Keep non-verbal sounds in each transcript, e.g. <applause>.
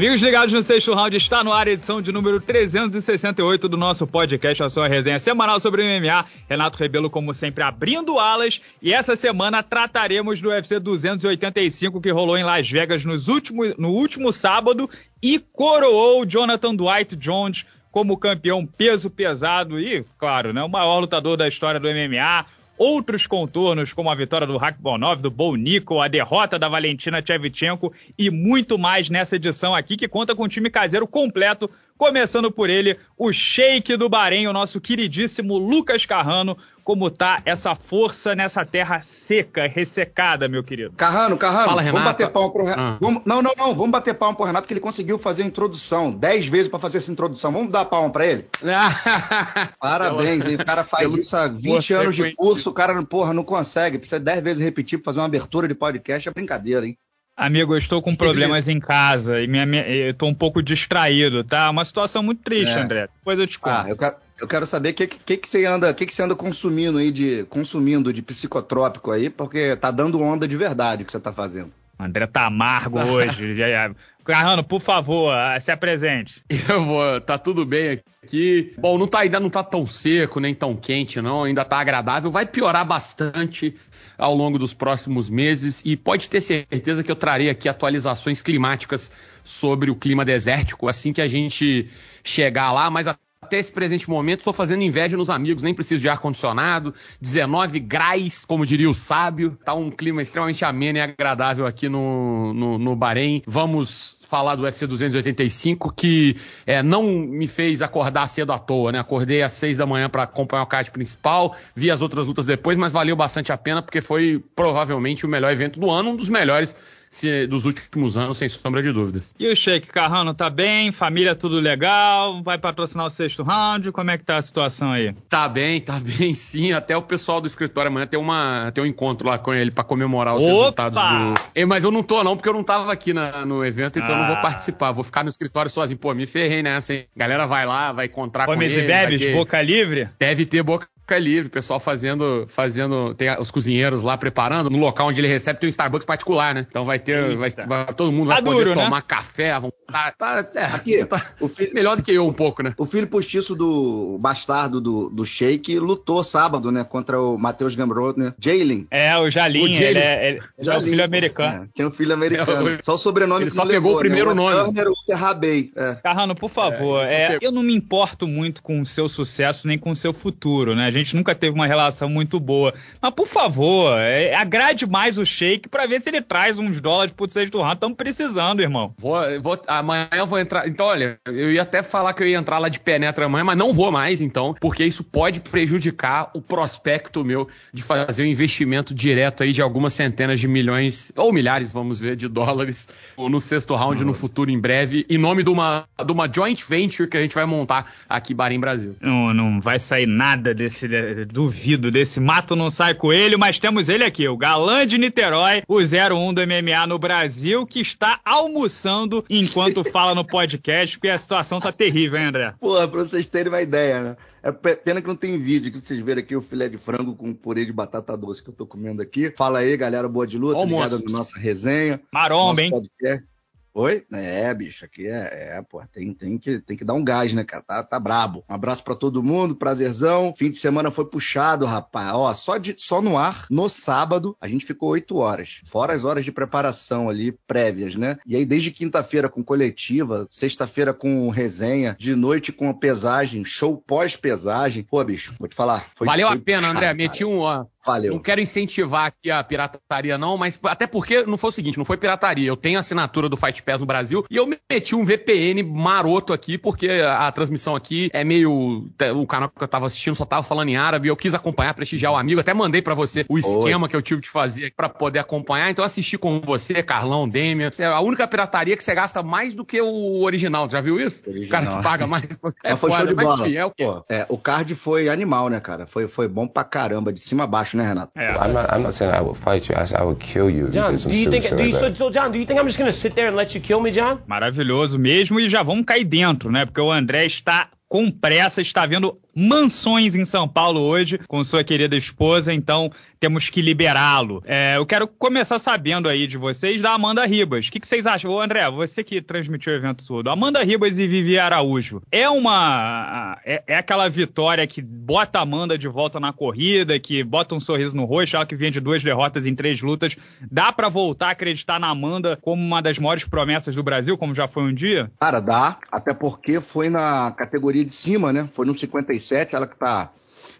Amigos ligados no sexto round, está no ar a edição de número 368 do nosso podcast, a sua resenha semanal sobre MMA. Renato Rebelo, como sempre, abrindo alas. E essa semana trataremos do UFC 285 que rolou em Las Vegas nos últimos, no último sábado e coroou Jonathan Dwight Jones como campeão peso pesado e, claro, né, o maior lutador da história do MMA outros contornos, como a vitória do Rakhmonov, do Bolnico, a derrota da Valentina Shevchenko e muito mais nessa edição aqui, que conta com um time caseiro completo Começando por ele, o Sheik do Bahrein, o nosso queridíssimo Lucas Carrano. Como tá essa força nessa terra seca, ressecada, meu querido? Carrano, Carrano, Fala, vamos bater palma pro Renato. Ah. Vamos... Não, não, não, vamos bater palma pro Renato que ele conseguiu fazer a introdução. Dez vezes para fazer essa introdução. Vamos dar palma para ele? <laughs> Parabéns, o cara faz isso há 20 anos de curso, o cara, porra, não consegue. Precisa dez vezes repetir pra fazer uma abertura de podcast, é brincadeira, hein? Amigo, eu estou com problemas em casa e minha, minha, eu estou um pouco distraído, tá? Uma situação muito triste, é. André. Depois eu te conto. Ah, eu quero, eu quero saber o que, que, que, você anda, que, que você anda consumindo aí de consumindo de psicotrópico aí, porque tá dando onda de verdade o que você tá fazendo. O André tá amargo hoje. <laughs> Carrano, por favor, se apresente. <laughs> Eu vou, tá tudo bem aqui. Bom, não tá, ainda não tá tão seco, nem tão quente, não. Ainda tá agradável. Vai piorar bastante ao longo dos próximos meses e pode ter certeza que eu trarei aqui atualizações climáticas sobre o clima desértico assim que a gente chegar lá, mas até esse presente momento estou fazendo inveja nos amigos, nem preciso de ar-condicionado, 19 graus, como diria o sábio, tá um clima extremamente ameno e agradável aqui no, no, no Bahrein. Vamos falar do UFC 285, que é, não me fez acordar cedo à toa, né? Acordei às seis da manhã para acompanhar o card principal, vi as outras lutas depois, mas valeu bastante a pena porque foi provavelmente o melhor evento do ano, um dos melhores se, dos últimos anos, sem sombra de dúvidas. E o Sheik Carrano tá bem? Família tudo legal? Vai patrocinar o sexto round? Como é que tá a situação aí? Tá bem, tá <laughs> bem sim. Até o pessoal do escritório amanhã tem, uma, tem um encontro lá com ele para comemorar os Opa! resultados do. Mas eu não tô, não, porque eu não tava aqui na, no evento, então ah. eu não vou ah. participar. Vou ficar no escritório sozinho. Pô, me ferrei nessa, hein? Galera vai lá, vai encontrar Comes com ele. e bebes, ter... boca livre? Deve ter boca fica livre, o pessoal fazendo, fazendo, tem os cozinheiros lá preparando, no local onde ele recebe tem um Starbucks particular, né? Então vai ter, vai, vai, todo mundo vai tá poder duro, né? tomar né? café, tá, tá, é, aqui, tá, o filho, melhor do que eu um pouco, né? O filho postiço do bastardo do, do Sheik lutou sábado, né, contra o Matheus Gamrot, né? Jalen. É, o Jalim, o ele, é, ele é o filho americano. É, tem um filho americano. É, Só o sobrenome ele só pegou levou, o né? primeiro né? nome. Turner Rabei. É. Carrano, por favor, é, eu não me importo muito com o seu sucesso nem com o seu futuro, né? A gente nunca teve uma relação muito boa. Mas, por favor, é, agrade mais o Shake para ver se ele traz uns dólares pro sexto round. Estamos precisando, irmão. Vou, vou, amanhã eu vou entrar. Então, olha, eu ia até falar que eu ia entrar lá de penetra amanhã, mas não vou mais, então, porque isso pode prejudicar o prospecto meu de fazer um investimento direto aí de algumas centenas de milhões, ou milhares, vamos ver, de dólares no sexto round no futuro em breve, em nome de uma, de uma joint venture que a gente vai montar aqui Bahrein Brasil. Não, não vai sair nada desse. Duvido desse mato não sai coelho, mas temos ele aqui, o galã de Niterói, o 01 do MMA no Brasil, que está almoçando enquanto <laughs> fala no podcast, porque a situação tá terrível, hein, André? Porra, pra vocês terem uma ideia, né? É pena que não tem vídeo, que vocês verem aqui o filé de frango com purê de batata doce que eu tô comendo aqui. Fala aí, galera, boa de luta, ligada na nossa resenha. Maromba, hein? Podcast. Oi? É, bicho, aqui é, é pô, tem, tem, que, tem que dar um gás, né, cara? Tá, tá brabo. Um abraço para todo mundo, prazerzão. Fim de semana foi puxado, rapaz. Ó, só, de, só no ar, no sábado, a gente ficou oito horas. Fora as horas de preparação ali, prévias, né? E aí, desde quinta-feira com coletiva, sexta-feira com resenha, de noite com pesagem, show pós-pesagem. Pô, bicho, vou te falar. Valeu a pena, puxado, André. Cara. Meti um, ó, Valeu. Não quero incentivar aqui a pirataria, não, mas até porque não foi o seguinte, não foi pirataria. Eu tenho assinatura do Fight Pass no Brasil e eu meti um VPN maroto aqui, porque a, a transmissão aqui é meio. O canal que eu tava assistindo só tava falando em árabe, eu quis acompanhar, prestigiar o amigo. Até mandei para você o esquema Oi. que eu tive de fazer para poder acompanhar. Então assisti com você, Carlão, Demian. É a única pirataria que você gasta mais do que o original. Já viu isso? Original. O cara que paga mais. <laughs> É mas foi foda, show de bola. Enfim, é o, Pô, é, o card foi animal, né, cara? Foi, foi bom pra caramba, de cima a baixo baixo, né, Renato? É. I'm not, I'm not saying I will fight you. I, I will kill you. John, do you think, do you, so, so, John, do you think I'm just gonna sit there and let you kill me, John? Maravilhoso mesmo e já vamos cair dentro, né? Porque o André está com pressa, está vendo mansões em São Paulo hoje com sua querida esposa, então temos que liberá-lo. É, eu quero começar sabendo aí de vocês da Amanda Ribas. O que, que vocês acham? Ô, André, você que transmitiu o evento todo. Amanda Ribas e Vivi Araújo. É uma. É, é, aquela vitória que bota a Amanda de volta na corrida, que bota um sorriso no rosto, ela que vinha de duas derrotas em três lutas. Dá para voltar a acreditar na Amanda como uma das maiores promessas do Brasil, como já foi um dia? Cara, dá. Até porque foi na categoria de cima, né? Foi no 57, ela que tá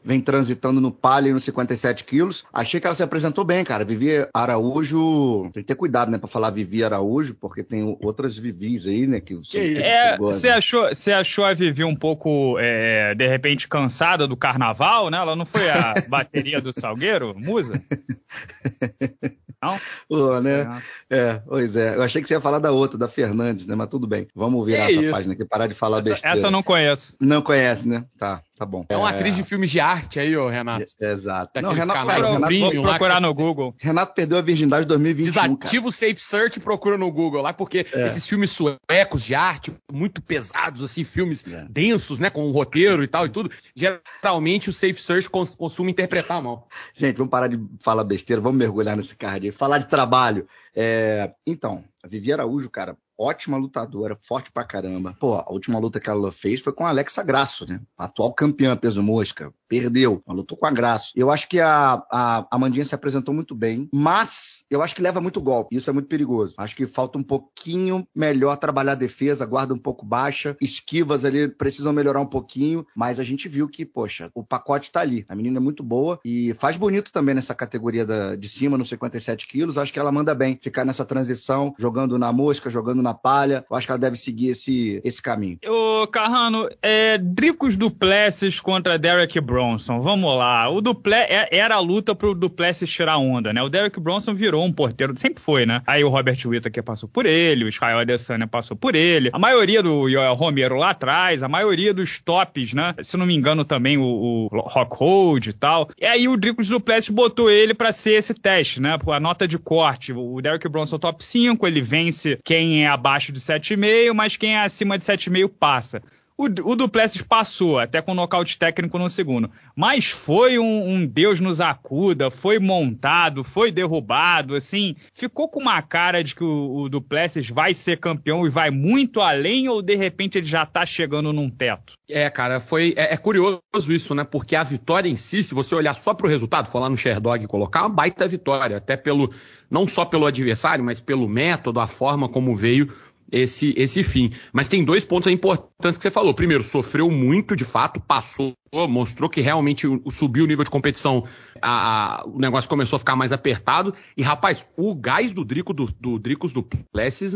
vem transitando no palio nos 57 quilos. Achei que ela se apresentou bem, cara. Vivi Araújo. Tem que ter cuidado, né, pra falar Vivi Araújo, porque tem outras Vivis aí, né? Que, é, você achou, você achou a Vivi um pouco, é, de repente, cansada do carnaval, né? Ela não foi a <laughs> bateria do Salgueiro, Musa? <laughs> Não? Pô, né? É. é, pois é. Eu achei que você ia falar da outra, da Fernandes, né? Mas tudo bem. Vamos virar é essa isso. página aqui, parar de falar essa, besteira. Essa eu não conheço. Não conhece, né? Tá. Tá bom. É uma é... atriz de filmes de arte aí, ô Renato. É, exato. Daqueles não, Renato, cara, Renato Premium, vou procurar no Google. Renato perdeu a virgindade em 2021. Desativa o Safe Search e procura no Google lá, porque é. esses filmes suecos de arte, muito pesados, assim, filmes é. densos, né, com um roteiro e tal e tudo, geralmente o Safe Search cons costuma interpretar a mão. Gente, vamos parar de falar besteira, vamos mergulhar nesse card aí. Falar de trabalho. É... Então, a Vivi Araújo, cara, ótima lutadora, forte pra caramba. Pô, a última luta que ela fez foi com a Alexa Grasso, né? Atual campeã peso mosca. Perdeu, ela lutou com a Grasso. Eu acho que a, a, a Mandinha se apresentou muito bem, mas eu acho que leva muito golpe. Isso é muito perigoso. Acho que falta um pouquinho melhor trabalhar a defesa, guarda um pouco baixa, esquivas ali precisam melhorar um pouquinho, mas a gente viu que, poxa, o pacote tá ali. A menina é muito boa e faz bonito também nessa categoria da, de cima, nos 57 quilos. Acho que ela manda bem ficar nessa transição, jogando na mosca, jogando na na palha. Eu acho que ela deve seguir esse, esse caminho. Ô, Carrano, é, Dricos Duplessis contra Derek Bronson. Vamos lá. O Duple é, era a luta pro Duplessis tirar onda, né? O Derek Bronson virou um porteiro, sempre foi, né? Aí o Robert Whittaker passou por ele, o Israel Adesanya passou por ele. A maioria do Yoel Romero lá atrás, a maioria dos tops, né? Se não me engano também o, o Rockhold e tal. E aí o Dricos Duplessis botou ele para ser esse teste, né? A nota de corte. O Derek Bronson top 5, ele vence quem é a abaixo de 7,5, mas quem é acima de 7,5 passa. O, o Duplessis passou, até com nocaute técnico no segundo. Mas foi um, um, Deus nos acuda, foi montado, foi derrubado, assim. Ficou com uma cara de que o, o Duplessis vai ser campeão e vai muito além, ou de repente ele já tá chegando num teto? É, cara, foi. É, é curioso isso, né? Porque a vitória em si, se você olhar só pro resultado, lá no Sherdog e colocar, é uma baita vitória. Até pelo. Não só pelo adversário, mas pelo método, a forma como veio esse, esse fim. Mas tem dois pontos importantes que você falou. Primeiro, sofreu muito de fato, passou, mostrou que realmente subiu o nível de competição, a, a, o negócio começou a ficar mais apertado. E, rapaz, o gás do Drico do, do Dricos do Plessis,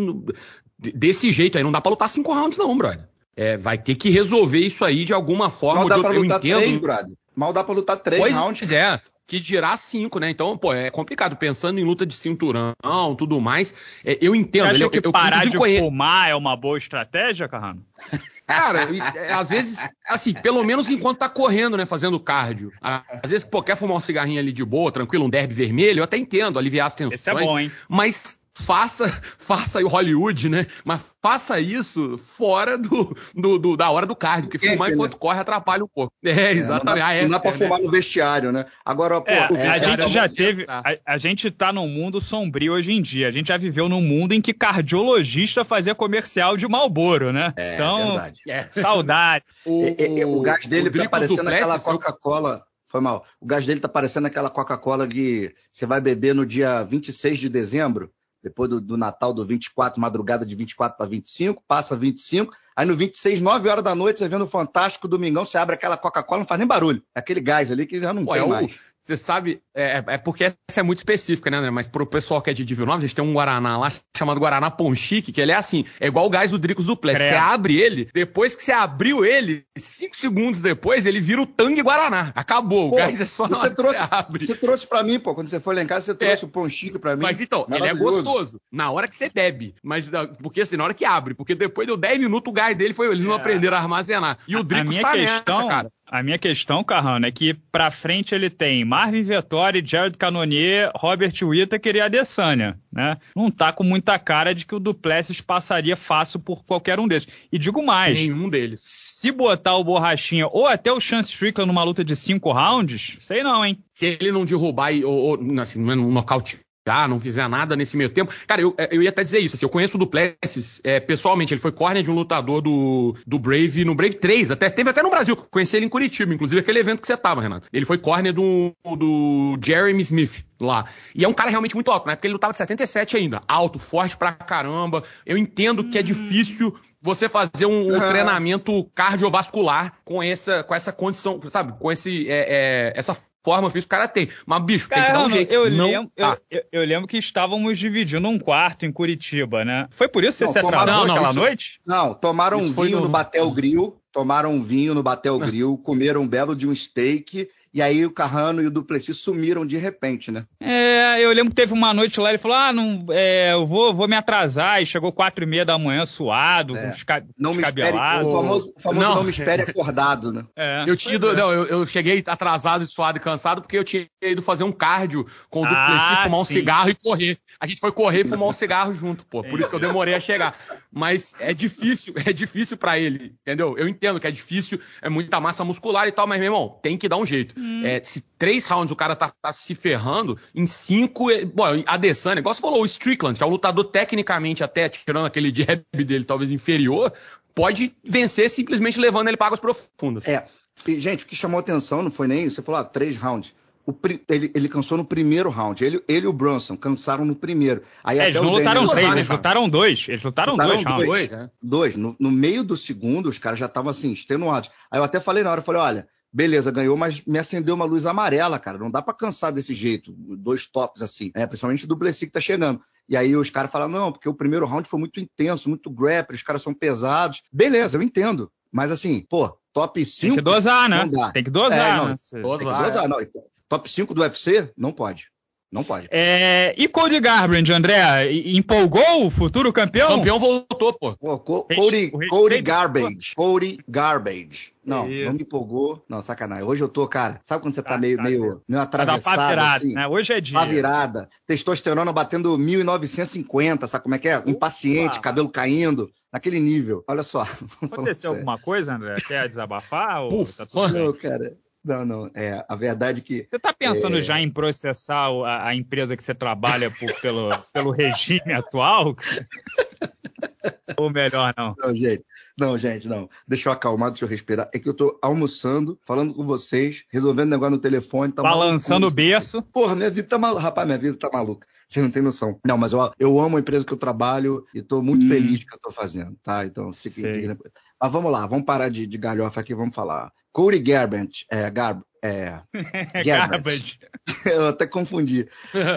desse jeito aí, não dá pra lutar cinco rounds, não, brother. É, vai ter que resolver isso aí de alguma forma. Mal dá pra lutar entendo. três, brother. Mal dá pra lutar três pois rounds. é que dirá cinco, né? Então, pô, é complicado. Pensando em luta de cinturão, tudo mais, é, eu entendo. Você acha ele, que eu, parar eu de conhe... fumar é uma boa estratégia, Carrano? Cara, é, às vezes, assim, pelo menos enquanto tá correndo, né, fazendo cardio. Às vezes, pô, quer fumar um cigarrinho ali de boa, tranquilo, um derby vermelho, eu até entendo, aliviar as tensões. Esse é bom, hein? Mas faça, <laughs> faça o Hollywood, né? Mas faça isso fora do, do, do da hora do cardio, porque fumar enquanto né? corre atrapalha um pouco. <laughs> É, exatamente. É, não dá, ah, é, não dá pra é, fumar né? no vestiário, né? Agora, pô, é, a gente já teve. A, a, gente tá num mundo sombrio hoje em dia. A gente já viveu num mundo em que cardiologista fazia comercial de Malboro, né? É, então, verdade. <laughs> saudade. O, o, o, gás dele tá parecendo aquela Coca-Cola. Foi mal. O gás dele tá parecendo aquela Coca-Cola que você vai beber no dia 26 de dezembro depois do, do, Natal do 24, madrugada de 24 para 25, passa 25, aí no 26, 9 horas da noite, você vendo o Fantástico, domingão, você abre aquela Coca-Cola, não faz nem barulho. É aquele gás ali que já não Pô, tem é mais. O, você sabe, é, é, porque essa é muito específica, né, André? Mas pro pessoal que é de Divil Nova, a gente tem um Guaraná lá chamado Guaraná Ponchique, que ele é assim, é igual o gás do Dricos Duplessis. Você abre ele, depois que você abriu ele, cinco segundos depois, ele vira o Tangue Guaraná. Acabou, pô, o gás é só você trouxe, você abre. Você trouxe pra mim, pô, quando você foi lá em casa, você trouxe é, o Ponchique pra mim. Mas então, ele é gostoso na hora que você bebe, mas porque assim, na hora que abre, porque depois deu 10 minutos o gás dele foi, eles não é. aprenderam a armazenar. E o Dricos tá questão... nessa, cara A minha questão, Carrano, é que pra frente ele tem Marvin Vettori, Jared Cannonier, Robert Whittaker e Adesanya, né? Não tá com muita cara de que o Duplessis passaria fácil por qualquer um deles. E digo mais. Nenhum deles. Se botar o Borrachinha ou até o Chance Strickland numa luta de cinco rounds, sei não, hein? Se ele não derrubar e, ou, ou assim, não nocaute ah, não fizer nada nesse meio tempo. Cara, eu, eu ia até dizer isso. Assim, eu conheço o Duplessis é, pessoalmente. Ele foi corner de um lutador do, do Brave no Brave 3. Até, teve até no Brasil. Conheci ele em Curitiba, inclusive aquele evento que você tava, Renato. Ele foi corner do, do Jeremy Smith lá. E é um cara realmente muito alto, né? Porque ele lutava de 77 ainda. Alto, forte pra caramba. Eu entendo que é difícil você fazer um, um treinamento cardiovascular com essa, com essa condição, sabe? Com esse, é, é, essa forma física o cara tem. Mas, bicho, tem que dar um jeito. Eu, não, lembro, eu, eu, eu, lembro que estávamos dividindo um quarto em Curitiba, né? Foi por isso que você não, se atrasou não, aquela isso, noite? Não, tomaram um vinho no, no Batel Grill, tomaram um vinho no Batel <laughs> Grill, comeram um belo de um steak e aí o Carrano e o Duplessis sumiram de repente, né? É, eu lembro que teve uma noite lá, ele falou: ah, não, é, eu vou, vou me atrasar. E chegou quatro e meia da manhã, suado, é. não me espere, o famoso, o famoso não. não. me espere acordado, né? É, eu tinha ido, é. não, eu, eu, cheguei atrasado, suado e cansado, porque eu tinha ido fazer um cardio com o Duplessis, ah, fumar um cigarro e correr. A gente foi correr e fumar um <laughs> cigarro junto, pô. Por isso que eu demorei a chegar. Mas é difícil, <laughs> é difícil para ele, entendeu? Eu entendo que é difícil, é muita massa muscular e tal, mas, meu irmão, tem que dar um jeito. Hum. É, se três rounds o cara tá, tá, se ferrando, em cinco. É, bom, a Adesanya, igual você falou, o Strickland, que é um lutador tecnicamente até, tirando aquele jab dele talvez inferior, pode vencer simplesmente levando ele para águas profundas. É. E, gente, o que chamou atenção não foi nem isso. Você falou, ah, três rounds. O, ele, ele cansou no primeiro round. Ele, ele e o Bronson cansaram no primeiro. Aí é, eles não lutaram três, eles lutaram dois. Eles lutaram, lutaram dois, dois, dois, né? dois. No, no, meio do segundo, os caras já estavam assim, extenuados. Aí eu até falei na hora, eu falei, olha, beleza, ganhou, mas me acendeu uma luz amarela, cara. Não dá para cansar desse jeito, dois tops assim, né? principalmente do Blessy que tá chegando. E aí os caras falam, não, porque o primeiro round foi muito intenso, muito grappling, os caras são pesados. Beleza, eu entendo. Mas assim, pô, top 5. Tem que dosar, né? Tem que dosar, é, não, né? Dosar, tem que dosar. É. Não, top 5 do UFC, não pode. Não pode. É, e Cody Garbrandt, André, empolgou o futuro campeão? O campeão voltou, pô. pô Cody, Cody Garbage. Cody Garbage. Não, Isso. não me empolgou. Não, sacanagem. Hoje eu tô, cara. Sabe quando você tá, tá meio, tá meio, meio atravessado? Virada, assim? né? Hoje é dia. Pá virada. Testosterona batendo 1950, sabe como é que é? Impaciente, cabelo caindo. Naquele nível. Olha só. <laughs> Aconteceu alguma coisa, André? Quer desabafar? ou tá tudo não, cara. Não, não. É, a verdade é que. Você está pensando é... já em processar a, a, empresa que você trabalha por, pelo, <laughs> pelo regime atual? <laughs> Ou melhor, não? Não, gente. Não, gente, não. Deixa eu acalmar, deixa eu respirar. É que eu tô almoçando, falando com vocês, resolvendo negócio no telefone. Tá Balançando o berço. Porra, minha vida tá maluca. Rapaz, minha vida tá maluca. Você não tem noção. Não, mas eu, eu amo a empresa que eu trabalho e tô muito hum. feliz do que eu tô fazendo, tá? Então, fique Mas vamos lá, vamos parar de, de galhofa aqui, vamos falar. Cody Garbrandt, é, Garb, é, <laughs> Garbrandt. <laughs> Eu até confundi.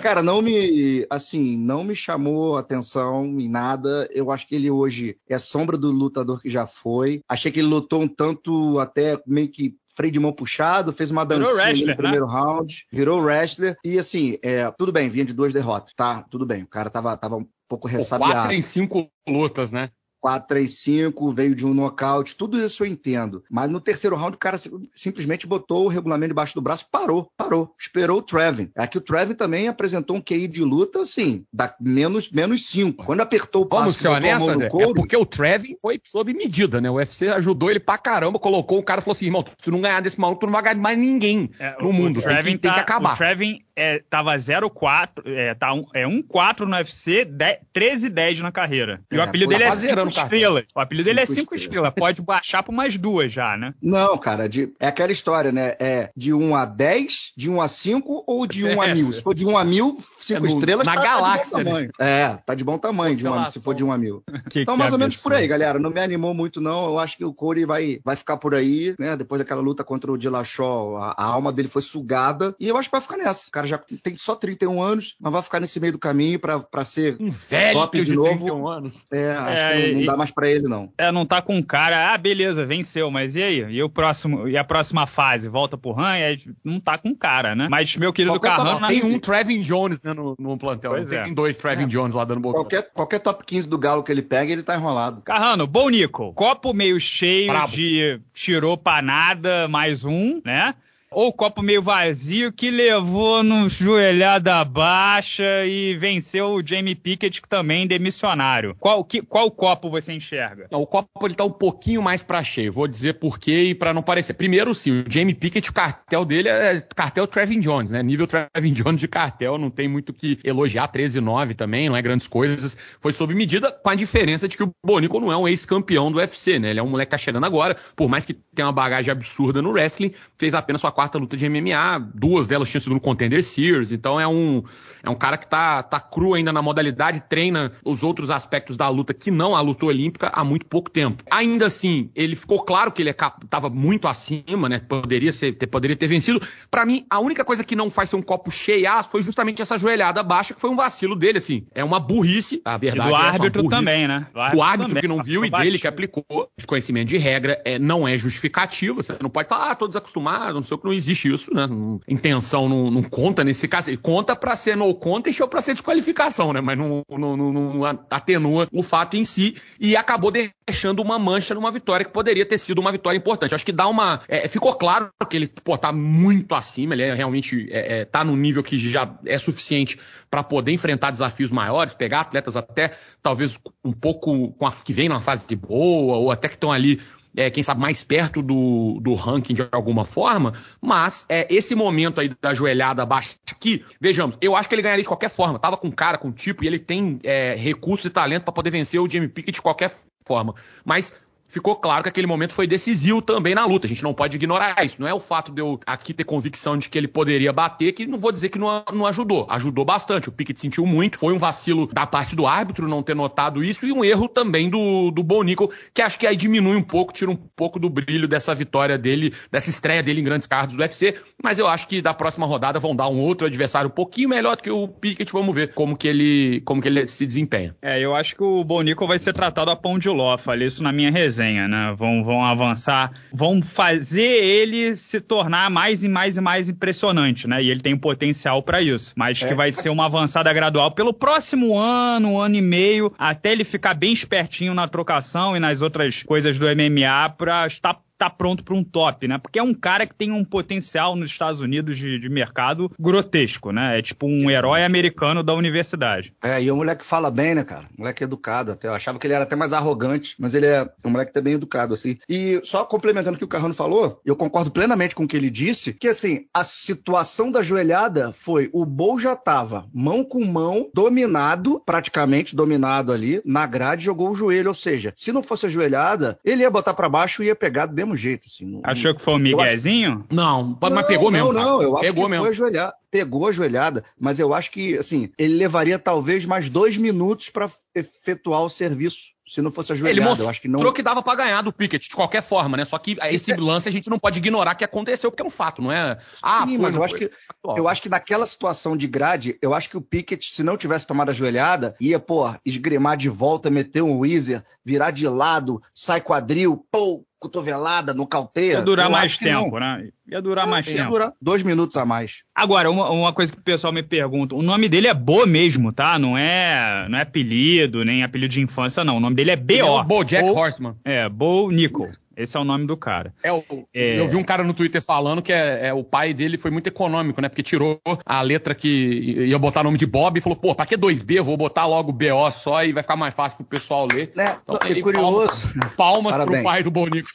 Cara, não me, assim, não me chamou atenção em nada. Eu acho que ele hoje é sombra do lutador que já foi. Achei que ele lutou um tanto até meio que freio de mão puxado, fez uma dancinha wrestler, no né? primeiro né? round, virou wrestler. E assim, é, tudo bem, vinha de duas derrotas, tá? Tudo bem. O cara tava, tava um pouco ressabiado. Quatro em cinco lutas, né? 4-3-5, veio de um nocaute, tudo isso eu entendo. Mas no terceiro round o cara simplesmente botou o regulamento debaixo do braço, parou, parou, esperou o Trevin. Aqui o Trevin também apresentou um QI de luta, assim, da menos, menos 5. Quando apertou o passo, Vamos ser honesto, André, é porque o Trevin foi sob medida, né? O UFC ajudou ele pra caramba, colocou o cara e falou assim, irmão, se tu não ganhar desse maluco, tu não vai ganhar mais ninguém é, no o, mundo. O Trevin tem, que, tá, tem que acabar. O Trevin é, tava 0-4, é, tá um, é 1-4 no UFC, 13-10 na carreira. E o é, apelido dele é 5 estrelas. O apelido dele é 5 estrelas. Pode baixar por mais duas já, né? Não, cara, de, é aquela história, né? É de 1 a 10, de 1 a 5 ou de 1 a 1000? Se for de 1 a 1000, 5 é estrelas, na tá, galáxia. Tá né? É, tá de bom tamanho de 1 a, se for de 1 a 1000. Que então, mais ou menos por aí, galera. Não me animou muito, não. Eu acho que o Corey vai, vai ficar por aí, né? Depois daquela luta contra o Dillashaw, a, a alma dele foi sugada. E eu acho que vai ficar nessa. O cara já tem só 31 anos, mas vai ficar nesse meio do caminho pra, pra ser um velho top de, de novo. 31 anos. É, acho é, que não, não, dá mais pra ele, não. É, não tá com cara, ah, beleza, venceu, mas e aí? E, o próximo, e a próxima fase? Volta pro Han? É, não tá com cara, né? Mas meu querido Carrano... Tem um Trevin Jones né, no, no plantel, pois tem é. dois Trevin é. Jones lá dando boca. Qualquer, qualquer top 15 do Galo que ele pega, ele tá enrolado. Carrano, bom Nico, copo meio cheio Bravo. de tirou pra nada, mais um, né? Ou copo meio vazio que levou no joelhada baixa e venceu o Jamie Pickett, que também demissionário. Qual, que, qual copo você enxerga? Não, o copo ele tá um pouquinho mais para cheio. Vou dizer por quê e para não parecer. Primeiro, sim, o Jamie Pickett, o cartel dele é cartel Trevin Jones, né? Nível Trevin Jones de cartel, não tem muito que elogiar. 13-9 também, não é grandes coisas. Foi sob medida, com a diferença de que o Bonico não é um ex-campeão do UFC, né? Ele é um moleque que tá chegando agora, por mais que tenha uma bagagem absurda no wrestling, fez apenas sua quarta luta de MMA, duas delas tinham sido no Contender Series, então é um, é um cara que tá, tá cru ainda na modalidade, treina os outros aspectos da luta que não a luta olímpica há muito pouco tempo. Ainda assim, ele ficou claro que ele estava muito acima, né? Poderia, ser, ter, poderia ter vencido. Para mim, a única coisa que não faz ser um copo cheiaço foi justamente essa joelhada baixa, que foi um vacilo dele, assim. É uma burrice, a verdade. E do é árbitro também, né? Do árbitro, árbitro também, que não viu e dele que aplicou. Desconhecimento de regra é, não é justificativo. Você não pode falar, ah, tô desacostumado, não sei o que, não existe isso, né? Intenção não, não conta nesse caso. Conta para ser no contest ou para ser desqualificação, né? Mas não, não, não, atenua o fato em si e acabou deixando uma mancha numa vitória que poderia ter sido uma vitória importante. Acho que dá uma. É, ficou claro que ele pô, tá muito acima, ele é, realmente é, é, tá no nível que já é suficiente para poder enfrentar desafios maiores, pegar atletas até talvez um pouco a, que vem numa fase boa, ou até que estão ali é, quem sabe, mais perto do, do ranking de alguma forma, mas é, esse momento aí da joelhada baixa aqui, vejamos, eu acho que ele ganharia de qualquer forma, tava com cara, com tipo, e ele tem é, recursos e talento para poder vencer o Jamie Pickett de qualquer forma. Mas ficou claro que aquele momento foi decisivo também na luta. A gente não pode ignorar isso. Não é o fato de eu aqui ter convicção de que ele poderia bater, que não vou dizer que não, não ajudou. Ajudou bastante. O Pickett sentiu muito. Foi um vacilo da parte do árbitro não ter notado isso e um erro também do, do Bonico, que acho que aí diminui um pouco, tira um pouco do brilho dessa vitória dele, dessa estreia dele em grandes cards do UFC. Mas eu acho que da próxima rodada vão dar um outro adversário um pouquinho melhor do que o Pickett. Vamos ver como que ele, como que ele se desempenha. É, eu acho que o Bonico vai ser tratado a pão de ló. Falei isso na minha resenha resenha, né? Vão, vão avançar, vão fazer ele se tornar mais e mais e mais impressionante, né? E ele tem potencial para isso. Mas é. que vai ser uma avançada gradual pelo próximo ano, um ano e meio, até ele ficar bem espertinho na trocação e nas outras coisas do MMA para estar tá pronto para um top, né? Porque é um cara que tem um potencial nos Estados Unidos de, de mercado grotesco, né? É tipo um herói americano da universidade. É, e o moleque fala bem, né, cara? O moleque é educado até. Eu achava que ele era até mais arrogante, mas ele é um moleque que bem educado, assim. E só complementando o que o Carrano falou, eu concordo plenamente com o que ele disse, que assim, a situação da joelhada foi o Bol já tava mão com mão, dominado, praticamente dominado ali, na grade, jogou o joelho, ou seja, se não fosse a joelhada, ele ia botar para baixo e ia pegar do mesmo jeito, assim. Não, Achou que foi o Miguezinho? Acho... Não, mas pegou mesmo. Não, não, eu acho pegou que mesmo. foi ajoelhar. Pegou a joelhada, mas eu acho que, assim, ele levaria talvez mais dois minutos para efetuar o serviço se não fosse ajoelhado. Ele mostrou eu acho que, não... que dava para ganhar do Pickett de qualquer forma, né? Só que esse lance a gente não pode ignorar que aconteceu, porque é um fato, não é? Ah, Sim, foi, mas eu acho, que, eu acho que naquela situação de grade, eu acho que o Pickett, se não tivesse tomado a joelhada, ia, pô, esgrimar de volta, meter um Weezer, virar de lado, sai quadril, pô, cotovelada, nocauteia. Ia durar mais tempo, né? Ia durar mais ia tempo. Ia durar dois minutos a mais. Agora, uma, uma, coisa que o pessoal me pergunta: o nome dele é Bo mesmo, tá? Não é, não é apelido, nem apelido de infância, não. O nome dele é B.O. É o Bo Jack Bo, Horseman. É, Bo Nickel. Esse é o nome do cara. É, o, é... Eu vi um cara no Twitter falando que é, é, o pai dele foi muito econômico, né? Porque tirou a letra que ia botar o nome de Bob e falou, pô, pra que 2B? Vou botar logo BO só e vai ficar mais fácil pro pessoal ler. Né? Então, e curioso. Palmas, palmas pro pai do Bonico.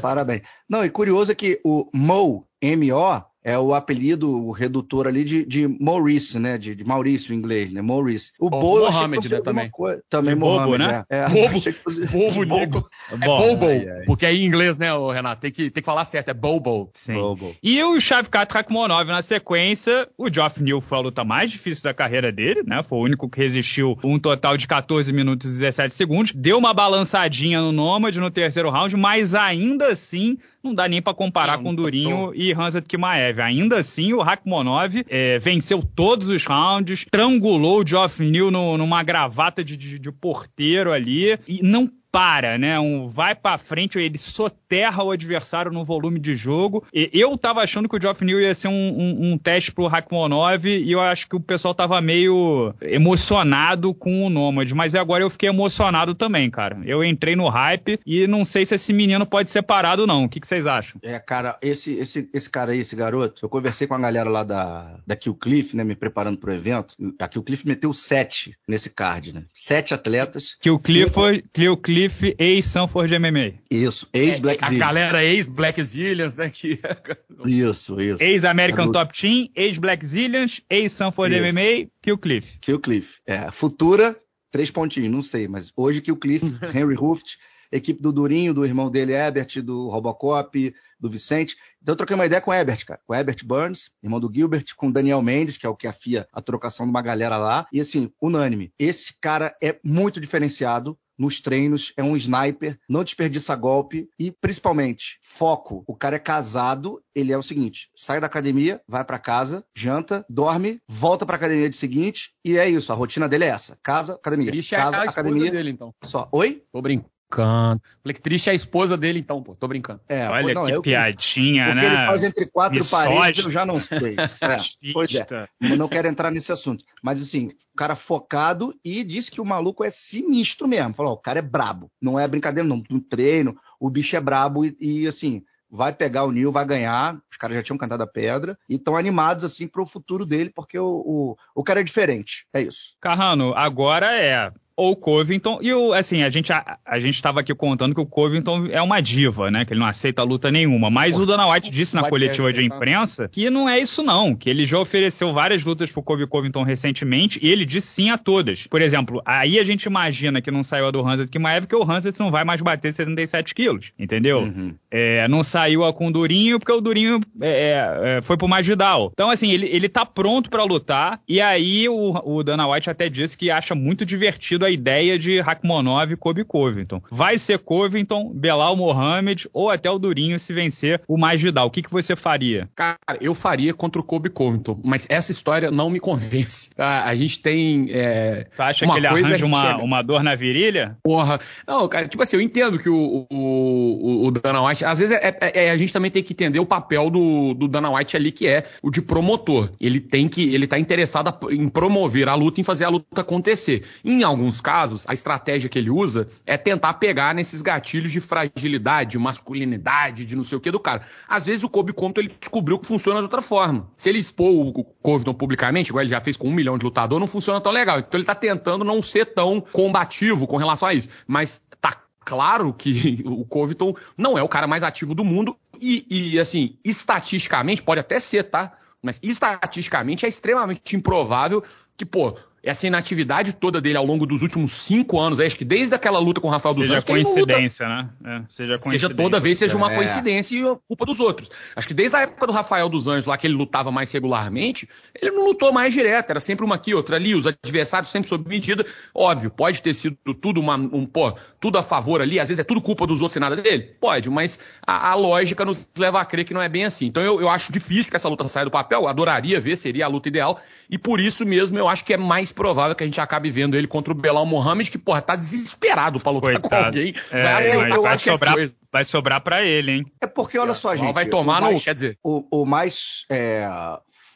Parabéns. Não, e curioso é que o Mo, M-O, é o apelido, o redutor ali de, de Maurice, né? De, de Maurício em inglês, né? Maurice. O oh, Bo Mohamed, né, também. Coisa, também Mohamed, né? É. é. Bobo, fosse... <laughs> bobo, bobo. É Bobo, ai, ai. porque aí em inglês, né, Renato? Tem que, tem que falar certo, é Bobo. Sim. Bobo. E o Shavkat Rakhmonov na sequência, o Geoff Neal foi a luta mais difícil da carreira dele, né? Foi o único que resistiu um total de 14 minutos e 17 segundos. Deu uma balançadinha no Nômade no terceiro round, mas ainda assim não dá nem para comparar não, com Durinho e Hansa Kimaev. Ainda assim, o Rakhmonov é, venceu todos os rounds, trangulou o Geoff Neal no, numa gravata de, de, de porteiro ali e não para, né? Um vai para frente, ele soterra o adversário no volume de jogo. E eu tava achando que o Geoff Neal ia ser um, um, um teste pro Rakhmonov e eu acho que o pessoal tava meio emocionado com o Nômade, mas agora eu fiquei emocionado também, cara. Eu entrei no hype e não sei se esse menino pode ser parado não. O que, que vocês acham? É, cara, esse, esse, esse cara aí, esse garoto, eu conversei com a galera lá da, da Kill Cliff, né, me preparando pro evento. A Kill Cliff meteu sete nesse card, né? Sete atletas. Kill Cliff, foi, Kill Cliff Cliff, ex-Sanford MMA. Isso, ex-Black é, A galera ex-Black Zillions, né? Que... <laughs> isso, isso. Ex-American é Top Team, ex-Black Zillions, ex-Sanford MMA, Kill Cliff. Kill Cliff. É, futura, três pontinhos, não sei, mas hoje Kill Cliff, <laughs> Henry Ruft, equipe do Durinho, do irmão dele, Ebert, do Robocop, do Vicente. Então eu troquei uma ideia com o Ebert, cara. Com o Ebert Burns, irmão do Gilbert, com o Daniel Mendes, que é o que afia a trocação de uma galera lá. E assim, unânime. Esse cara é muito diferenciado nos treinos, é um sniper, não desperdiça golpe e, principalmente, foco. O cara é casado, ele é o seguinte: sai da academia, vai para casa, janta, dorme, volta pra academia de seguinte, e é isso. A rotina dele é essa: casa, academia. Triste casa, é a academia. dele, então. Só. Oi? Tô brincando brincando. Falei que triste é a esposa dele, então, pô. Tô brincando. É, Olha não, que eu, piadinha, o né? O que ele faz entre quatro Misógito. paredes, eu já não sei. <laughs> É, pois é. Eu não quero entrar nesse assunto. Mas, assim, o cara focado e disse que o maluco é sinistro mesmo. Falou, o cara é brabo. Não é brincadeira, não. No treino, o bicho é brabo e, e assim, vai pegar o Nil, vai ganhar. Os caras já tinham cantado a pedra e estão animados assim para o futuro dele, porque o, o, o cara é diferente. É isso. Carrano, agora é ou Covington. E o, assim, a gente a, a gente estava aqui contando que o Covington é uma diva, né? Que ele não aceita luta nenhuma. Mas Pô, o Dana White disse na coletiva de imprensa que não é isso, não. Que ele já ofereceu várias lutas pro Kobe Covington recentemente e ele disse sim a todas. Por exemplo, aí a gente imagina que não saiu a do Hanset Kimaev, que o Hanset não vai mais bater 77 quilos, entendeu? Uhum. É, não saiu a com o Durinho, porque o Durinho é, é, é foi pro Masvidal. Então, assim, ele, ele tá pronto para lutar. E aí o, o Dana White até disse que acha muito divertido a ideia de Rakhmonov e Kobe Covington. Vai ser Covington, Belal Mohamed ou até o Durinho se vencer o Masvidal. O que, que você faria? Cara, eu faria contra o Kobe Covington, mas essa história não me convence. <laughs> A, a gente tem. É, tu acha que ele arranja uma, uma dor na virilha? Porra. Não, cara, tipo assim, eu entendo que o, o, o Dana White. Às vezes é, é, é, a gente também tem que entender o papel do, do Dana White ali, que é o de promotor. Ele tem que. Ele tá interessado em promover a luta, em fazer a luta acontecer. Em alguns alguns casos, a estratégia que ele usa é tentar pegar nesses gatilhos de fragilidade, de masculinidade, de não sei o que do cara. Às vezes o Kobe Compton ele descobriu que funciona de outra forma. Se ele expor o Covington publicamente, igual ele já fez com um milhão de lutador, não funciona tão legal. Então ele tá tentando não ser tão combativo com relação a isso. Mas tá claro que <laughs> o Covington não é o cara mais ativo do mundo e, e, assim, estatisticamente, pode até ser, tá? Mas estatisticamente é extremamente improvável que, pô, essa inatividade toda dele ao longo dos últimos cinco anos, acho que desde aquela luta com o Rafael dos seja Anjos. Coincidência, né? É, seja coincidência. Seja toda vez seja uma é. coincidência e culpa dos outros. Acho que desde a época do Rafael dos Anjos, lá que ele lutava mais regularmente, ele não lutou mais direto, era sempre uma aqui, outra ali, os adversários sempre sob medida. Óbvio, pode ter sido tudo uma, um, pô, tudo a favor ali, às vezes é tudo culpa dos outros e nada dele? Pode, mas a, a lógica nos leva a crer que não é bem assim. Então eu, eu acho difícil que essa luta saia do papel, adoraria ver, seria a luta ideal, e por isso mesmo eu acho que é mais provável que a gente acabe vendo ele contra o Belal Mohamed, que, porra, tá desesperado pra lutar Coitado. com alguém. É, vai, assim, eu vai, sobrar, vai sobrar pra ele, hein? É porque, olha só, gente. Vai tomar mais, no. Quer dizer. O, o mais é,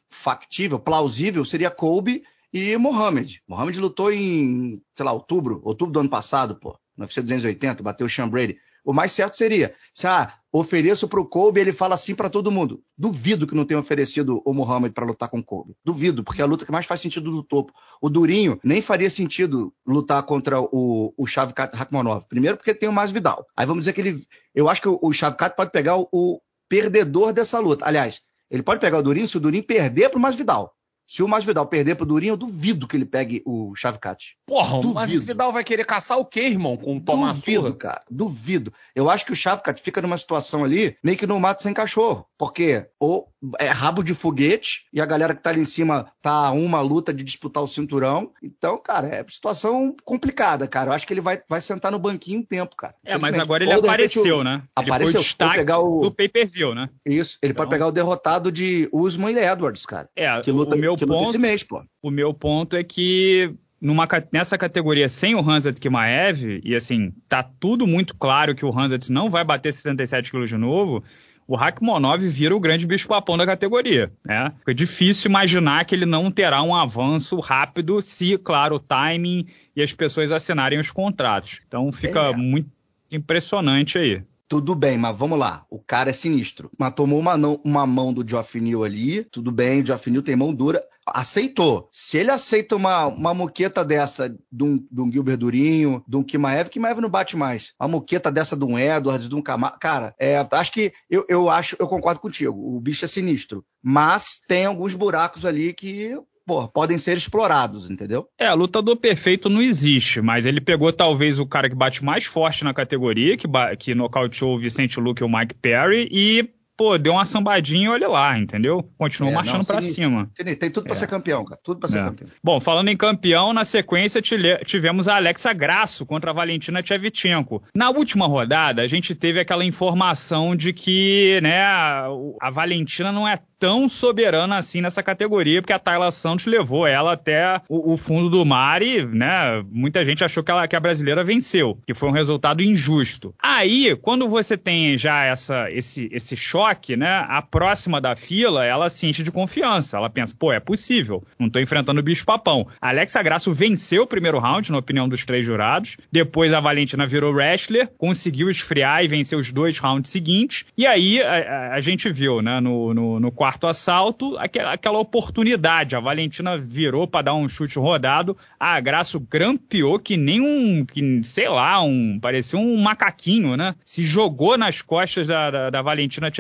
factível, plausível, seria Kobe e Mohamed. Mohamed lutou em, sei lá, outubro, outubro do ano passado, pô. No UFC 280, bateu o Sean Brady. O mais certo seria, se ah, ofereço para o Kobe, ele fala assim para todo mundo. Duvido que não tenha oferecido o Muhammad para lutar com o Kobe. Duvido, porque é a luta que mais faz sentido do topo. O Durinho nem faria sentido lutar contra o, o Shavkat Rakhmonov. Primeiro porque tem o mais Vidal. Aí vamos dizer que ele... Eu acho que o, o pode pegar o, o perdedor dessa luta. Aliás, ele pode pegar o Durinho se o Durinho perder para o Masvidal. Se o Masvidal perder pro Durinho, eu duvido que ele pegue o Chavcat. Porra, duvido. o Masvidal vai querer caçar o quê, irmão? Com tomar Duvido, surra? cara. Duvido. Eu acho que o Chavcat fica numa situação ali meio que no mato sem cachorro. Porque ou é rabo de foguete e a galera que tá ali em cima tá uma luta de disputar o cinturão. Então, cara, é situação complicada, cara. Eu acho que ele vai, vai sentar no banquinho um tempo, cara. É, mas agora ele apareceu, né? Ele apareceu. Foi o destaque pegar o... do pay-per-view, né? Isso. Ele então... pode pegar o derrotado de Usman e Edwards, cara. É, que luta, o meu que ponto, luta esse mês, pô. O meu ponto é que numa, nessa categoria sem o Hanzat Kimaev, e assim, tá tudo muito claro que o Hanzat não vai bater 77 quilos de novo, o Rakhmonov vira o grande bicho-papão da categoria. Né? É difícil imaginar que ele não terá um avanço rápido se, claro, o timing e as pessoas assinarem os contratos. Então fica é. muito impressionante aí. Tudo bem, mas vamos lá. O cara é sinistro. Mas tomou uma, uma mão do Geoff Neal ali. Tudo bem, o Geoff Neal tem mão dura. Aceitou. Se ele aceita uma, uma moqueta dessa de um, de um Gilbert Durinho, de um Kimaev, Kimaev não bate mais. Uma moqueta dessa de um Edwards, de um Camargo. Cara, é, acho que eu, eu acho, eu concordo contigo. O bicho é sinistro. Mas tem alguns buracos ali que pô, podem ser explorados, entendeu? É, lutador perfeito não existe, mas ele pegou talvez o cara que bate mais forte na categoria, que, que nocauteou o Vicente Luque e o Mike Perry, e pô, deu uma sambadinha e olha lá, entendeu? Continuou é, marchando para cima. Tem tudo para é. ser campeão, cara. Tudo para ser é. campeão. Bom, falando em campeão, na sequência tivemos a Alexa Grasso contra a Valentina Tchevchenko. Na última rodada, a gente teve aquela informação de que, né, a Valentina não é tão soberana assim nessa categoria, porque a Tayla Santos levou ela até o, o, fundo do mar e, né, muita gente achou que, ela, que a brasileira venceu, que foi um resultado injusto. Aí, quando você tem já essa, esse, esse choque, né, a próxima da fila, ela se enche de confiança. Ela pensa, pô, é possível, não tô enfrentando o bicho-papão. Alexa Grasso venceu o primeiro round, na opinião dos três jurados. Depois a Valentina virou wrestler, conseguiu esfriar e vencer os dois rounds seguintes. E aí a, a, a gente viu, né, no, no, no quarto assalto, aquela, aquela oportunidade. A Valentina virou para dar um chute rodado, a Graço grampeou que nem um, que, sei lá, um parecia um macaquinho, né? Se jogou nas costas da, da, da Valentina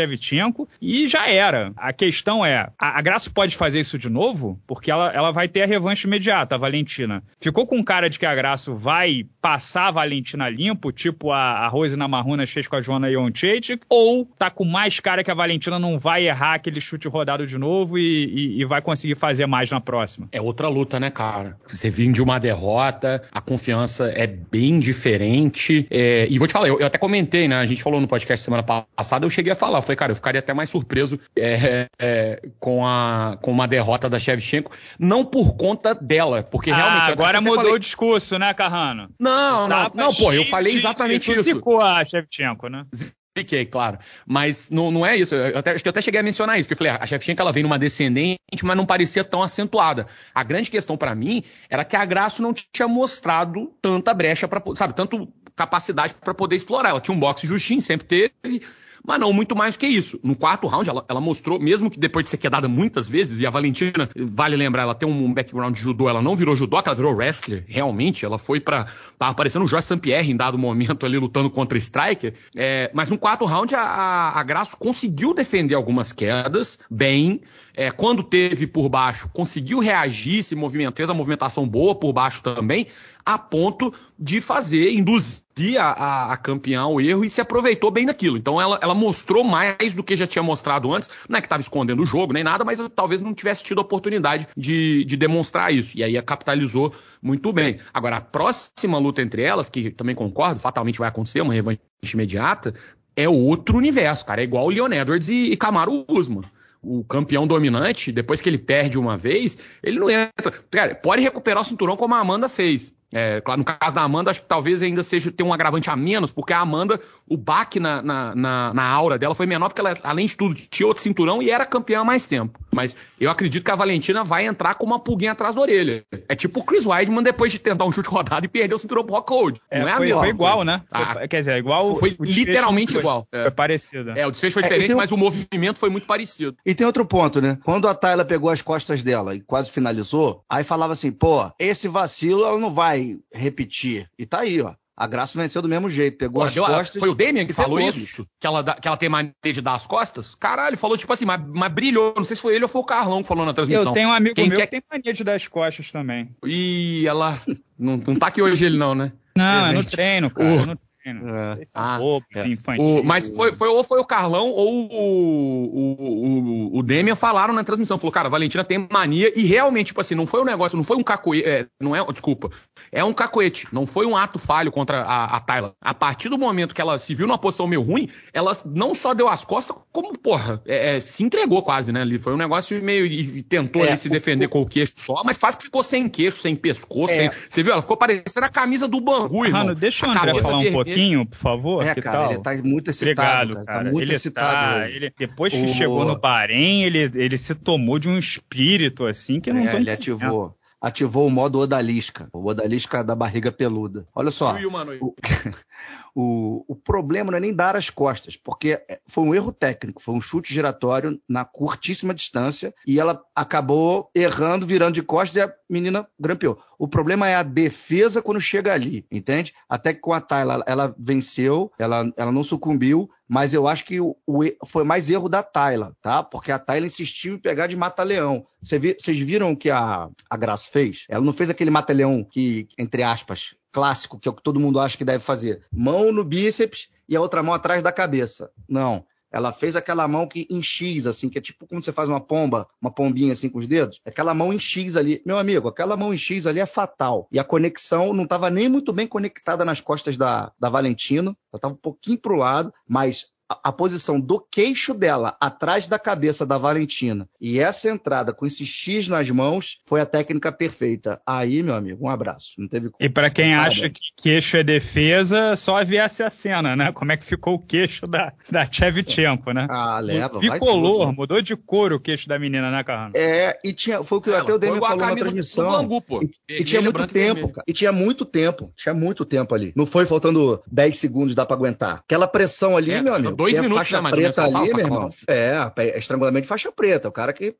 e já era. A questão é, a, a Graço pode fazer isso de novo? Porque ela, ela vai ter a revanche imediata, a Valentina. Ficou com cara de que a Graço vai passar a Valentina limpo, tipo a, a Rose Namarruna fez com a Joana Joncheitic, ou tá com mais cara que a Valentina não vai errar aquele chute rodado de novo e, e, e, vai conseguir fazer mais na próxima. É outra luta, né, cara? Você vindo de uma derrota, a confiança é bem diferente. É, e vou te falar, eu, eu, até comentei, né? A gente falou no podcast semana passada, eu cheguei a falar, eu falei, cara, eu ficaria até mais surpreso é, é, com, a, com uma derrota da Shevchenko, não por conta dela, porque ah, realmente. Agora mudou falei... o discurso, né, Carrano? Não, não, não, pô, eu falei exatamente isso. Você a Shevchenko, né? Fiquei, claro. Mas não, não é isso. Eu até, acho que eu até cheguei a mencionar isso, que eu falei, a Shevchenko ela vem numa descendente, mas não parecia tão acentuada. A grande questão para mim era que a Graço não tinha mostrado tanta brecha para, sabe, tanto capacidade para poder explorar. Ela tinha um boxe justinho, sempre teve mas não muito mais que isso. No quarto round, ela, ela, mostrou, mesmo que depois de ser quedada muitas vezes, e a Valentina, vale lembrar, ela tem um background de judô, ela não virou judô, ela virou wrestler, realmente. Ela foi para Tava aparecendo o Jorge Sampierre em dado momento ali lutando contra Striker. É, mas no quarto round, a, a, a Graço conseguiu defender algumas quedas bem. É, quando teve por baixo, conseguiu reagir, se movimentou, fez a movimentação boa por baixo também a ponto de fazer, induzir a, a, campeã ao erro e se aproveitou bem daquilo. Então ela, ela mostrou mais do que já tinha mostrado antes. Não é que estava escondendo o jogo nem nada, mas talvez não tivesse tido a oportunidade de, de demonstrar isso. E aí a capitalizou muito bem. Agora, a próxima luta entre elas, que também concordo, fatalmente vai acontecer, uma revanche imediata, é outro universo, cara. É igual o Leon Edwards e, e Camaro Usman o campeão dominante, depois que ele perde uma vez, ele não entra. Cara, pode recuperar o cinturão como a Amanda fez. É, claro, no caso da Amanda, acho que talvez ainda seja ter um agravante a menos, porque a Amanda, o baque na, na, na, na aura dela foi menor, porque ela, além de tudo, tinha outro cinturão e era campeã há mais tempo. Mas eu acredito que a Valentina vai entrar com uma pulguinha atrás da orelha. É tipo o Chris Weidman depois de tentar um chute rodado e perder o cinturão pro Rock Hold. É, não é foi, a mesma foi igual, né? Ah, foi, quer dizer, igual. Foi literalmente foi, igual. É. Foi parecido. É, o desfecho foi é, diferente, mas o movimento foi muito parecido. E tem outro ponto, né? Quando a Tayla pegou as costas dela e quase finalizou, aí falava assim, pô, esse vacilo ela não vai repetir repetir. E tá aí, ó. A Graça venceu do mesmo jeito, pegou Pô, as costas. Foi o Damien que falou isso? Que ela, que ela tem mania de dar as costas? Caralho, falou tipo assim, mas, mas brilhou. Não sei se foi ele ou foi o Carlão que falou na transmissão. Eu tenho um amigo Quem meu quer... que tem mania de dar as costas também. E ela. não, não tá aqui hoje ele, não, né? Não, Presente. é no treino, cara. O... No é. Ah, é. infantil. O, mas foi, foi, ou foi o Carlão ou o, o, o, o Demian falaram na transmissão. Falou, cara, a Valentina tem mania e realmente, tipo assim, não foi um negócio, não foi um cacoete. É, não é, desculpa. É um cacoete. Não foi um ato falho contra a, a Tayla. A partir do momento que ela se viu numa posição meio ruim, ela não só deu as costas, como, porra, é, é se entregou quase, né? Ali foi um negócio meio. E tentou é, ali se defender com o queixo só, mas quase que ficou sem queixo, sem pescoço. É. Sem, você viu? Ela ficou parecendo a camisa do Bangu, irmão. Mano, deixa o André falar um pouquinho por favor? É, cara, tal? ele tá muito excitado. Obrigado, cara. Tá cara. Tá muito ele excitado. Tá, ele, depois que o... chegou no Bahrein, ele, ele se tomou de um espírito assim que eu não é, tô Ele ativou ativou o modo odalisca, o odalisca da barriga peluda. Olha só. O, <laughs> o, o, problema não é nem dar as costas, porque foi um erro técnico, foi um chute giratório na curtíssima distância e ela acabou errando, virando de costas e a menina grampeou. O problema é a defesa quando chega ali, entende? Até que com a Tayla ela venceu, ela, ela não sucumbiu, mas eu acho que o, o, foi mais erro da Tayla, tá? Porque a Tayla insistiu em pegar de mata-leão. Vocês viram o que a, a Graça fez? Ela não fez aquele mata-leão que, entre aspas, clássico, que é o que todo mundo acha que deve fazer. Mão no bíceps e a outra mão atrás da cabeça. Não. Ela fez aquela mão que em X, assim, que é tipo como você faz uma pomba, uma pombinha assim com os dedos. Aquela mão em X ali. Meu amigo, aquela mão em X ali é fatal. E a conexão não estava nem muito bem conectada nas costas da, da Valentino. Ela estava um pouquinho pro lado, mas a, posição do queixo dela atrás da cabeça da Valentina e essa entrada com esse X nas mãos foi a técnica perfeita. Aí, meu amigo, um abraço. Não teve E para quem Parabéns. acha que queixo é defesa, só viesse a cena, né? Como é que ficou o queixo da, da Chevchenko, né? Ah, leva. Bicolor, mudou de cor o queixo da menina, né, Carrano? É, e tinha, foi o que Ela, até o Demi falou na transmissão. Bangu, pô. E, e, tinha muito tempo, cara. E tinha muito tempo. Tinha muito tempo ali. Não foi faltando 10 segundos, dá pra aguentar. Aquela pressão ali, é, meu amigo. Dois minutos, né, preta ali, meu irmão. É, é, estrangulamento de faixa preta. O cara que,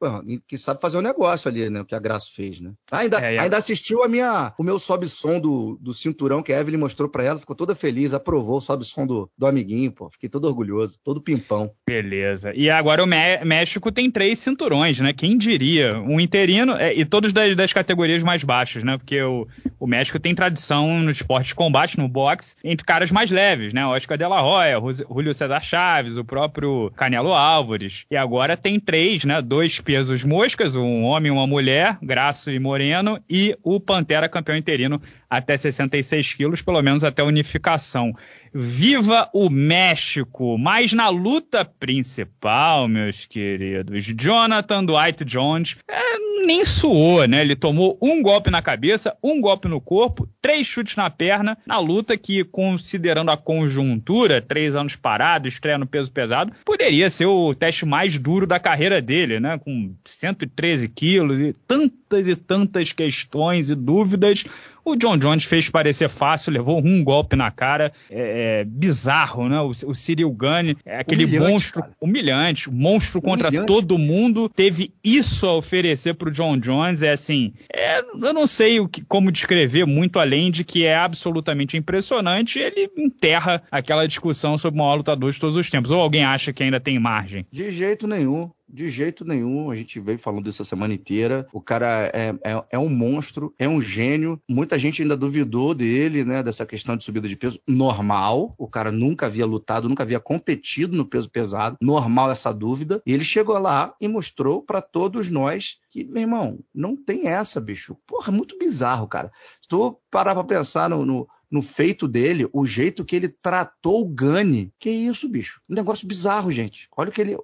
que sabe fazer o um negócio ali, né? O que a Graça fez, né? Ainda, é, é. ainda assistiu a minha, o meu sobe-som do, do cinturão que a Evelyn mostrou pra ela. Ficou toda feliz, aprovou o sobe-som do, do amiguinho, pô. Fiquei todo orgulhoso, todo pimpão. Beleza. E agora o México tem três cinturões, né? Quem diria? Um interino é, e todos das, das, categorias mais baixas, né? Porque o, o México tem tradição no esporte de combate, no boxe, entre caras mais leves, né? Oscar de la Hoya, Julio César Chaves, o próprio Canelo Álvares. E agora tem três, né? Dois pesos moscas, um homem e uma mulher, Graço e Moreno, e o Pantera campeão interino até 66 quilos, pelo menos até unificação. Viva o México! Mas na luta principal, meus queridos, Jonathan Dwight Jones é, nem suou, né? Ele tomou um golpe na cabeça, um golpe no corpo, três chutes na perna, na luta que, considerando a conjuntura, três anos parado, estreia no peso pesado, poderia ser o teste mais duro da carreira dele, né? Com 113 quilos e tantas e tantas questões e dúvidas o John Jones fez parecer fácil, levou um golpe na cara, é, é bizarro, né? O, o Cyril Gunn, é aquele humilhante, monstro cara. humilhante, monstro contra humilhante. todo mundo, teve isso a oferecer pro John Jones, é assim, é, eu não sei o que, como descrever muito além de que é absolutamente impressionante, ele enterra aquela discussão sobre o maior lutador de todos os tempos. Ou alguém acha que ainda tem margem? De jeito nenhum. De jeito nenhum, a gente veio falando disso a semana inteira. O cara é, é, é, um monstro, é um gênio. Muita gente ainda duvidou dele, né? Dessa questão de subida de peso. Normal. O cara nunca havia lutado, nunca havia competido no peso pesado. Normal essa dúvida. E ele chegou lá e mostrou para todos nós que, meu irmão, não tem essa, bicho. Porra, muito bizarro, cara. Se tu parar pra pensar no, no no feito dele, o jeito que ele tratou o Gani. Que isso, bicho? Um negócio bizarro, gente. Olha o que ele.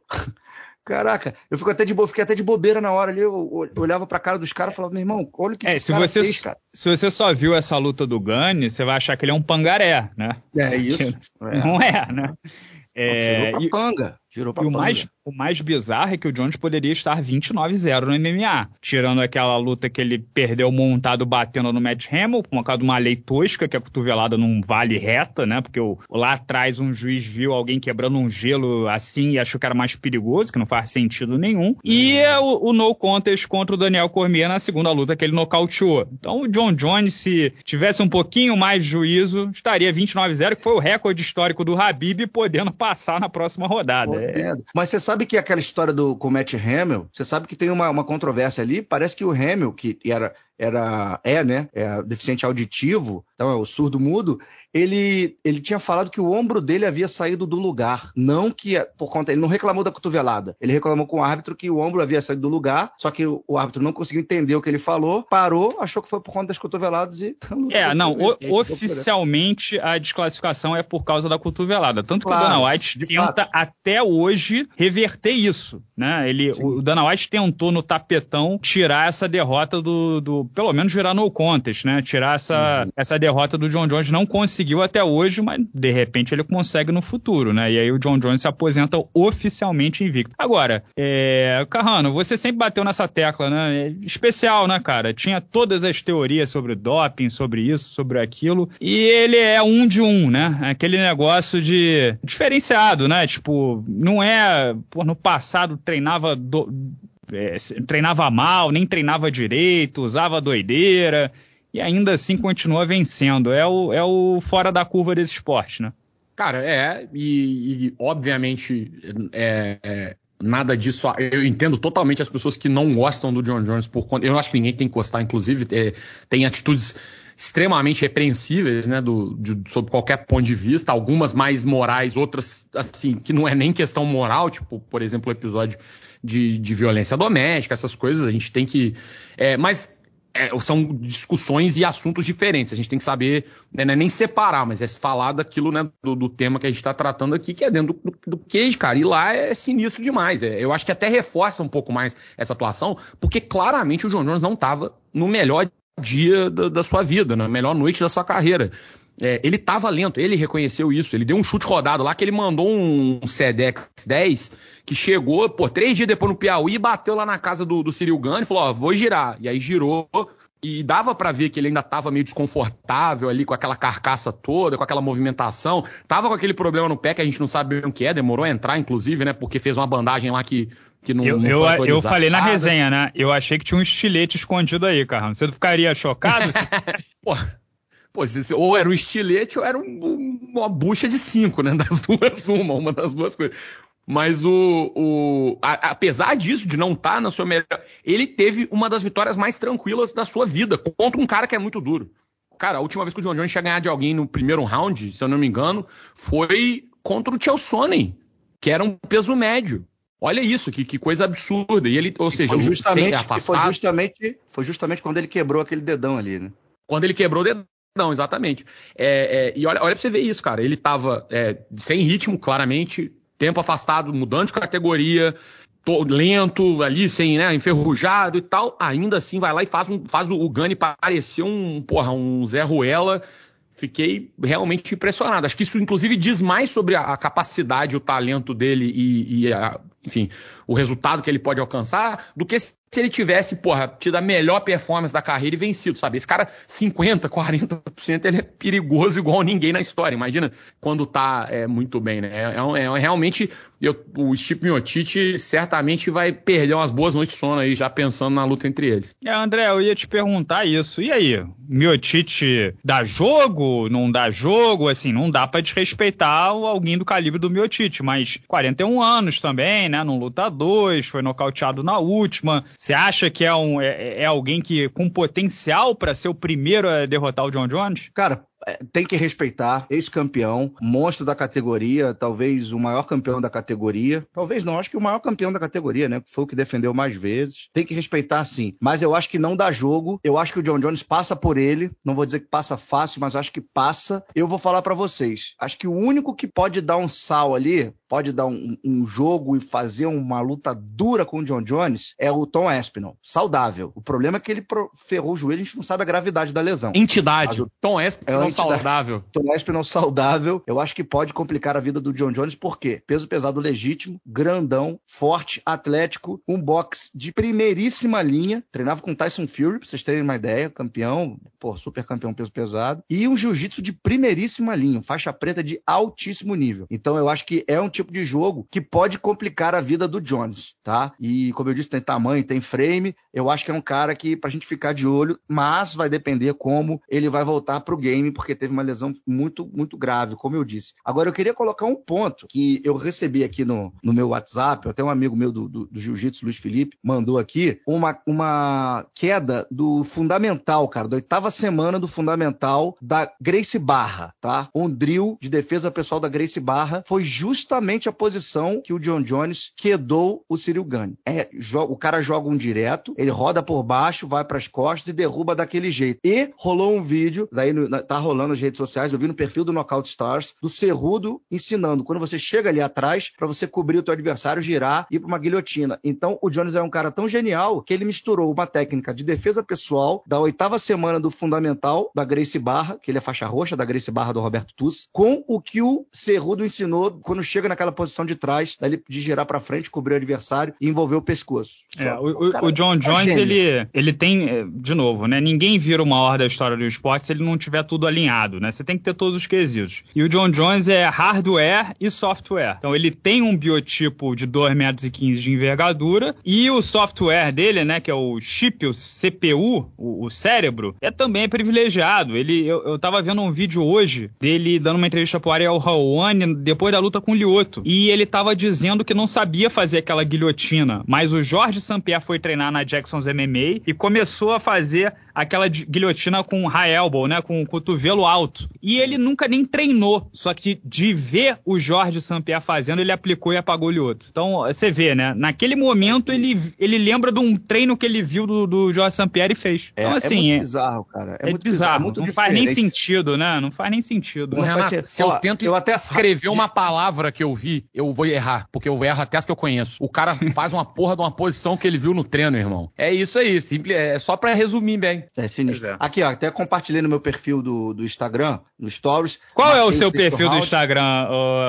Caraca, eu fico até de bo... fiquei até de bobeira na hora ali. Eu olhava pra cara dos caras e falava, meu irmão, olha o que, é, esse se cara você, fez, cara. Se você só viu essa luta do Gunny, você vai achar que ele é um pangaré, né? É isso. É. <laughs> Não é, né? É, pra e, panga. Girou pra e o mais, o mais bizarro é que o Jones poderia estar 29-0 no MMA, tirando aquela luta que ele perdeu montado batendo no Matt Hamill, por causa de uma lei tosca, que a cotovelada não vale reta, né? Porque o, lá atrás um juiz viu alguém quebrando um gelo assim e achou que era mais perigoso, que não faz sentido nenhum. E é o, o no contest contra o Daniel Cormier na segunda luta que ele nocauteou. Então o John Jones, se tivesse um pouquinho mais de juízo, estaria 29-0, que foi o recorde histórico do Habib, podendo passar na próxima rodada. É. Mas você sabe que aquela história do com Matt Hamill, você sabe que tem uma, uma controvérsia ali. Parece que o Hamill, que era, era é, né, é deficiente auditivo, então é o surdo mudo, ele, ele tinha falado que o ombro dele havia saído do lugar. Não que por conta. Ele não reclamou da cotovelada. Ele reclamou com o árbitro que o ombro havia saído do lugar, só que o, o árbitro não conseguiu entender o que ele falou, parou, achou que foi por conta das cotoveladas e. <laughs> É, não, o, oficialmente a desclassificação é por causa da cotovelada. Tanto claro, que o Dana White tenta fato. até hoje reverter isso. Né? Ele, o Dana White tentou no tapetão tirar essa derrota do. do pelo menos virar no contest, né? Tirar essa, uhum. essa derrota do John Jones. Não conseguiu até hoje, mas de repente ele consegue no futuro, né? E aí o John Jones se aposenta oficialmente invicto. Agora, é, Carrano, você sempre bateu nessa tecla, né? É especial, né, cara? Tinha todas as teorias sobre doping, sobre isso, sobre aquilo. E ele é um de um, né? Aquele negócio de diferenciado, né? Tipo, não é. Pô, no passado treinava. Do, é, treinava mal, nem treinava direito, usava doideira e ainda assim continua vencendo. É o, é o fora da curva desse esporte, né? Cara, é, e, e obviamente é, é, nada disso. Eu entendo totalmente as pessoas que não gostam do John Jones por conta. Eu acho que ninguém tem que gostar, inclusive, é, tem atitudes extremamente repreensíveis, né, do, de, sob qualquer ponto de vista, algumas mais morais, outras, assim, que não é nem questão moral, tipo, por exemplo, o episódio de, de violência doméstica, essas coisas, a gente tem que. É, mas é, são discussões e assuntos diferentes. A gente tem que saber, né, é nem separar, mas é falar daquilo, né, do, do tema que a gente está tratando aqui, que é dentro do, do, queijo, cara. E lá é sinistro demais. É, eu acho que até reforça um pouco mais essa atuação, porque claramente o John Jones não estava no melhor dia da, da sua vida, na melhor noite da sua carreira. É, ele estava lento, ele reconheceu isso. Ele deu um chute rodado lá que ele mandou um Sedex 10 que chegou, pô, três dias depois no Piauí, bateu lá na casa do, do Cyril Gane e falou: Ó, vou girar. E aí girou. E dava para ver que ele ainda estava meio desconfortável ali com aquela carcaça toda, com aquela movimentação. Tava com aquele problema no pé que a gente não sabe o que é, demorou a entrar, inclusive, né? Porque fez uma bandagem lá que que não, eu, não eu, eu falei na resenha, né? Eu achei que tinha um estilete escondido aí, cara. Você ficaria chocado? <laughs> Pô, pô, ou era um estilete ou era um, uma bucha de cinco, né? <laughs> Das duas, uma, uma das duas coisas. Mas o, o a, apesar disso, de não estar tá na sua melhor, ele teve uma das vitórias mais tranquilas da sua vida contra um cara que é muito duro. Cara, a última vez que o John Jones tinha ganhado de alguém no primeiro round, se eu não me engano, foi contra o Chelsea, que era um peso médio. Olha isso, que, que coisa absurda. E ele, ou seja, foi justamente, afastado, foi justamente, foi justamente quando ele quebrou aquele dedão ali, né? Quando ele quebrou o dedão, exatamente. É, é, e olha, olha pra você ver isso, cara. Ele tava é, sem ritmo, claramente, tempo afastado, mudando de categoria, lento ali, sem, né, enferrujado e tal. Ainda assim vai lá e faz, um, faz o Gani parecer um, porra, um Zé Ruela fiquei realmente impressionado. Acho que isso, inclusive, diz mais sobre a, a capacidade, o talento dele e, e a, enfim, o resultado que ele pode alcançar, do que se ele tivesse, porra, tido a melhor performance da carreira e vencido, sabe? Esse cara, 50%, 40%, ele é perigoso igual ninguém na história. Imagina quando tá é, muito bem, né? É, é, é realmente, eu, o Steve Miotite certamente vai perder umas boas noites de sono aí, já pensando na luta entre eles. É, André, eu ia te perguntar isso. E aí? Miotite dá jogo? Não dá jogo? Assim, não dá para desrespeitar alguém do calibre do Miotite, mas 41 anos também, né? Não luta dois, foi nocauteado na última. Você acha que é, um, é, é alguém que com potencial para ser o primeiro a derrotar o John Jones? Cara, tem que respeitar, ex-campeão, monstro da categoria, talvez o maior campeão da categoria. Talvez não, acho que o maior campeão da categoria, né? Foi o que defendeu mais vezes. Tem que respeitar sim. Mas eu acho que não dá jogo. Eu acho que o John Jones passa por ele. Não vou dizer que passa fácil, mas acho que passa. Eu vou falar para vocês. Acho que o único que pode dar um sal ali, pode dar um, um jogo e fazer uma luta dura com o John Jones, é o Tom Espinal. Saudável. O problema é que ele ferrou o joelho, a gente não sabe a gravidade da lesão. Entidade. O Tom Espinal saudável. Tomar esse pneu saudável, eu acho que pode complicar a vida do John Jones, por quê? Peso pesado legítimo, grandão, forte, atlético, um box de primeiríssima linha, treinava com Tyson Fury, pra vocês terem uma ideia, campeão, pô, super campeão peso pesado, e um jiu-jitsu de primeiríssima linha, faixa preta de altíssimo nível. Então eu acho que é um tipo de jogo que pode complicar a vida do Jones, tá? E como eu disse, tem tamanho, tem frame, eu acho que é um cara que pra gente ficar de olho, mas vai depender como ele vai voltar pro game, porque teve uma lesão muito, muito grave, como eu disse. Agora eu queria colocar um ponto que eu recebi aqui no, no meu WhatsApp, até um amigo meu do, do, do Jiu-Jitsu, Luiz Felipe, mandou aqui uma, uma queda do fundamental, cara, da oitava semana do fundamental da Grace Barra, tá? Um drill de defesa pessoal da Grace Barra foi justamente a posição que o John Jones quedou o Cyril Gane. É, o cara joga um direto, ele roda por baixo, vai para as costas e derruba daquele jeito. E rolou um vídeo, daí no, tá rolando nas redes sociais, eu vi no perfil do Knockout Stars, do Cerrudo ensinando quando você chega ali atrás para você cobrir o teu adversário, girar e ir para uma guilhotina. Então o Jones é um cara tão genial que ele misturou uma técnica de defesa pessoal da oitava semana do fundamental da Grace Barra, que ele é faixa roxa da Grace Barra do Roberto Tuss, com o que o Cerrudo ensinou quando chega naquela posição de trás, de girar para frente, cobrir o adversário e envolver o pescoço. É, o, o, o, John é Jones, ele, ele tem, é, de novo, né? Ninguém vira uma hora da história do esporte se ele não tiver tudo alinhado, né? Você tem que ter todos os quesitos. E o John Jones é hardware e software. Então ele tem um biotipo de 2,15 metros de envergadura e o software dele, né, que é o chip, o CPU, o, o cérebro, é também privilegiado. Ele, eu, eu tava vendo um vídeo hoje dele dando uma entrevista pro Ariel Rawane depois da luta com o Lioto. E ele tava dizendo que não sabia fazer aquela guilhotina, mas o Jorge St-Pierre foi treinar na Jackson's MMA e começou a fazer aquela guilhotina com high elbow, né, com o cotovelo alto. E ele nunca nem treinou, só que de ver o Jorge St-Pierre fazendo, ele aplicou e apagou o Lioto. Então, você vê, né, naquele momento ele, ele lembra de um treino que ele viu do, do Jorge St-Pierre e fez. É, então, assim, é muito é, bizarro, cara. É, é muito bizarro, bizarro muito não diferente. faz nem sentido, né, não faz nem sentido. Renato, se eu tento eu até escrever uma palavra que eu vi, eu vou errar, porque eu erro até as que eu conheço. O cara <laughs> faz uma porra de uma posição que ele viu no treino, irmão. É isso aí, simples, é só para resumir bem. É sinistro. É. Aqui, ó, até compartilhei no meu perfil do, do Instagram, no Stories. Qual é o seu perfil round. do Instagram,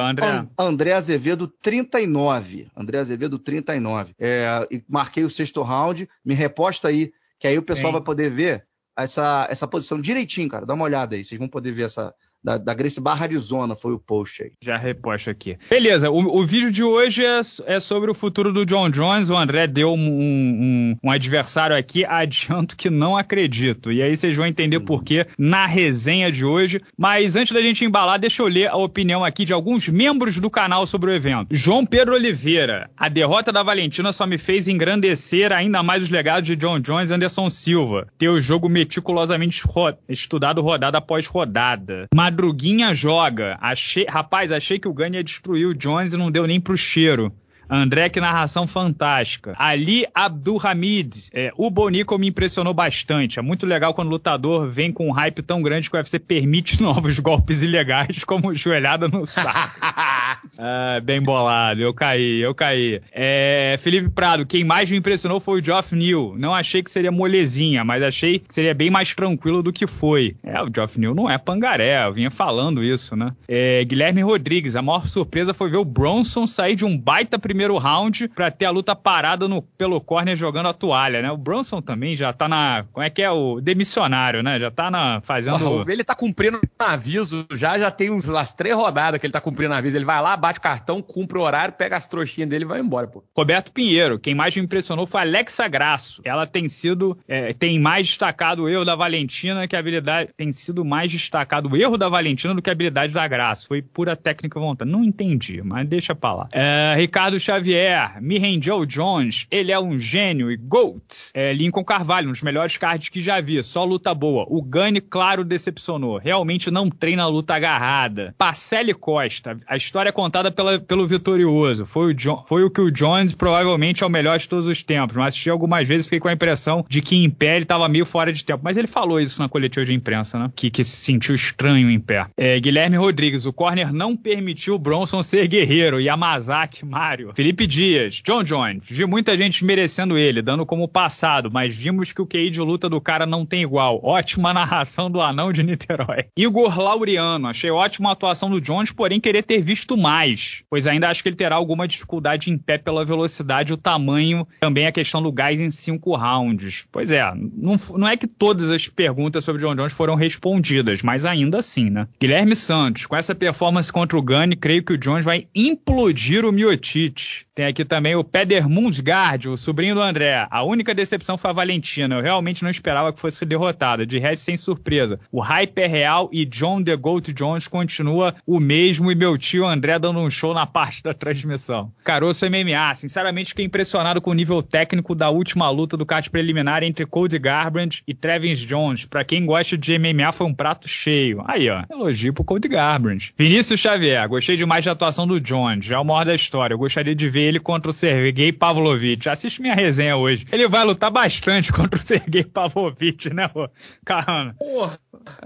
André? André Azevedo 39. André Azevedo 39. É, e marquei o sexto round, me reposta aí, que aí o pessoal Sim. vai poder ver essa, essa posição direitinho, cara. Dá uma olhada aí, vocês vão poder ver essa, da, da Grace Barra Arizona foi o post aí. Já reposto aqui. Beleza, o, o vídeo de hoje é, é, sobre o futuro do John Jones. O André deu um, um, um, adversário aqui, <laughs> adianto que não acredito. E aí vocês vão entender hum. por quê na resenha de hoje. Mas antes da gente embalar, deixa eu ler a opinião aqui de alguns membros do canal sobre o evento. João Pedro Oliveira, a derrota da Valentina só me fez engrandecer ainda mais os legados de John Jones e Anderson Silva. Ter o jogo meticulosamente ro estudado rodada após rodada. Mas Madruguinha joga. Achei, rapaz, achei que o Gunn ia destruir o Jones e não deu nem pro cheiro. André, que narração fantástica. Ali Abdulhamid, é, o Bonico me impressionou bastante. É muito legal quando o lutador vem com um hype tão grande que o UFC permite <laughs> novos golpes ilegais, como joelhada no saco. <laughs> ah, bem bolado, eu caí, eu caí. É, Felipe Prado, quem mais me impressionou foi o Geoff Neal. Não achei que seria molezinha, mas achei que seria bem mais tranquilo do que foi. É, o Geoff Neal não é pangaré, eu vinha falando isso, né? É, Guilherme Rodrigues, a maior surpresa foi ver o Bronson sair de um baita primeiro primeiro round para ter a luta parada no, pelo corner jogando a toalha, né? O Bronson também já tá na. Como é que é? O demissionário, né? Já tá na. fazendo. Ele tá cumprindo aviso já, já tem uns, as três rodadas que ele tá cumprindo aviso. Ele vai lá, bate cartão, cumpre o horário, pega as trouxinhas dele e vai embora, pô. Roberto Pinheiro, quem mais me impressionou foi a Alexa Grasso. Ela tem sido. É, tem mais destacado o erro da Valentina que a habilidade. Tem sido mais destacado o erro da Valentina do que a habilidade da Grasso. Foi pura técnica vontade. Não entendi, mas deixa pra lá. É, Ricardo Xavier, Joe Jones, ele é um gênio e GOAT. É, Lincoln Carvalho, um dos melhores cards que já vi, só luta boa. O Gani, claro, decepcionou. Realmente não treina a luta agarrada. Pacelli Costa, a história é contada pela, pelo vitorioso. Foi o, foi o que o Jones provavelmente é o melhor de todos os tempos, mas assisti algumas vezes e fiquei com a impressão de que em pé ele estava meio fora de tempo. Mas ele falou isso na coletiva de imprensa, né? Que, que se sentiu estranho em pé. É, Guilherme Rodrigues, o corner não permitiu o Bronson ser guerreiro. Yamazaki, Mário. Felipe Dias, John Jones. Vi muita gente merecendo ele, dando como passado, mas vimos que o QI de luta do cara não tem igual. Ótima <laughs> narração do anão de Niterói. Igor Laureano. Achei ótima a atuação do Jones, porém querer ter visto mais, pois ainda acho que ele terá alguma dificuldade em pé pela velocidade o tamanho. Também a questão do gás em cinco rounds. Pois é, não, não é que todas as perguntas sobre John Jones foram respondidas, mas ainda assim, né? Guilherme Santos, com essa performance contra o Gunn, creio que o Jones vai implodir o Miotite. Tem aqui também o Peder Mundsgaard, o sobrinho do André. A única decepção foi a Valentina. Eu realmente não esperava que fosse derrotada. De resto, sem surpresa. O hype é real e John The Goat Jones continua o mesmo e meu tio André dando um show na parte da transmissão. Caroço MMA. Sinceramente, fiquei impressionado com o nível técnico da última luta do card preliminar entre Cody Garbrandt e Trevin Jones. Para quem gosta de MMA, foi um prato cheio. Aí, ó. Elogio pro Cody Garbrandt. Vinícius Xavier. Gostei demais da atuação do Jones. É o maior da história. Eu gostaria de ver ele contra o Sergei Pavlovich. Assiste minha resenha hoje. Ele vai lutar bastante <laughs> contra o Sergei Pavlovich, né, Carrano? Porra.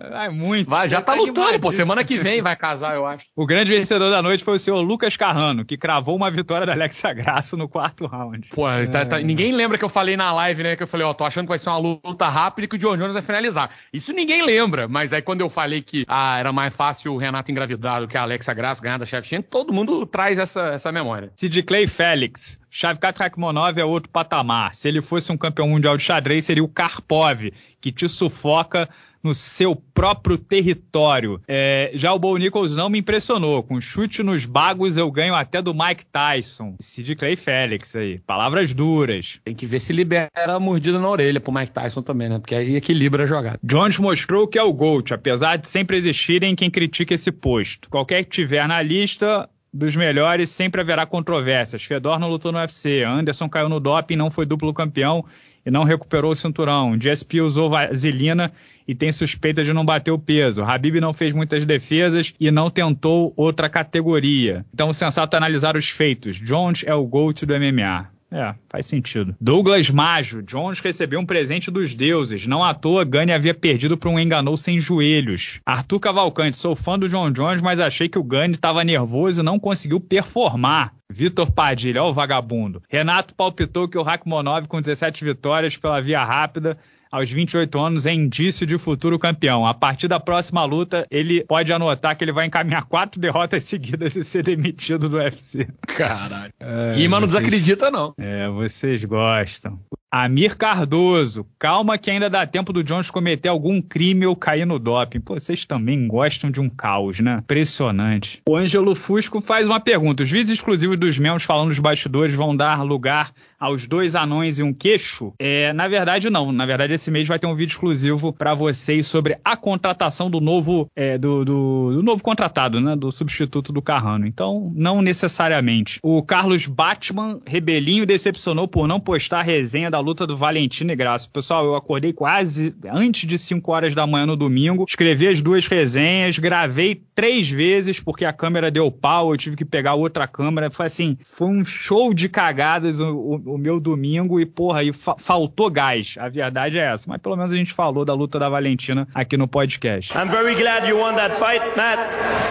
Vai muito. Vai, já tá, tá lutando, pô. Semana que vem vai casar, eu acho. O grande vencedor da noite foi o senhor Lucas Carrano, que cravou uma vitória da Alexa Grasso no quarto round. Pô, é. tá, tá, ninguém lembra que eu falei na live, né? Que eu falei, ó, tô achando que vai ser uma luta rápida e que o John Jones vai finalizar. Isso ninguém lembra, mas aí quando eu falei que ah, era mais fácil o Renato engravidar do que a Alexa Grasso ganhar da Shevchenko, todo mundo traz essa, essa memória. Sid Clay Félix. Shavkat Rakhmonov é outro patamar. Se ele fosse um campeão mundial de xadrez, seria o Karpov, que te sufoca no seu próprio território. É, já o Bo Nichols não me impressionou. Com chute nos bagos eu ganho até do Mike Tyson. Sid Clay Félix aí. Palavras duras. Tem que ver se libera a mordida na orelha pro Mike Tyson também, né? Porque aí equilibra a jogada. Jones mostrou que é o GOAT, apesar de sempre existirem quem critique esse posto. Qualquer que tiver na lista, dos melhores, sempre haverá controvérsias. Fedor não lutou no UFC, Anderson caiu no doping, não foi duplo campeão e não recuperou o cinturão. GSP usou vaselina e tem suspeita de não bater o peso. Habib não fez muitas defesas e não tentou outra categoria. Então sensato é analisar os feitos. Jones é o GOAT do MMA. É, faz sentido. Douglas Majo, Jones recebeu um presente dos deuses. Não à toa, Gane havia perdido para um enganou sem joelhos. Arthur Cavalcante, sou fã do John Jones, mas achei que o Gane estava nervoso e não conseguiu performar. Vitor Padilha, ó o vagabundo. Renato palpitou que o Rakhmonov com 17 vitórias pela via rápida aos 28 anos é indício de futuro campeão. A partir da próxima luta, ele pode anotar que ele vai encaminhar quatro derrotas <laughs> seguidas e ser demitido do UFC. Caralho. É, Rima não desacredita, não. É, vocês gostam. Amir Cardoso, calma que ainda dá tempo do Jones cometer algum crime ou cair no doping. Pô, vocês também gostam de um caos, né? Impressionante. O Ângelo Fusco faz uma pergunta. Os vídeos exclusivos dos membros falando dos bastidores vão dar lugar aos dois anões e um queixo? É, na verdade, não. Na verdade, esse mês vai ter um vídeo exclusivo para vocês sobre a contratação do novo, é, do, do, do, novo contratado, né? Do substituto do Carrano. Então, não necessariamente. O Carlos Batman, rebelinho, decepcionou por não postar a resenha da luta do Valentino e Graça. Pessoal, eu acordei quase antes de 5 horas da manhã no domingo, escrevi as duas resenhas, gravei três vezes porque a câmera deu pau, eu tive que pegar outra câmera. Foi assim, foi um show de cagadas o, o, o meu domingo e, porra, aí fa faltou gás. A verdade é essa. Mas pelo menos a gente falou da luta da Valentina aqui no podcast. I'm very glad you won that fight, Matt.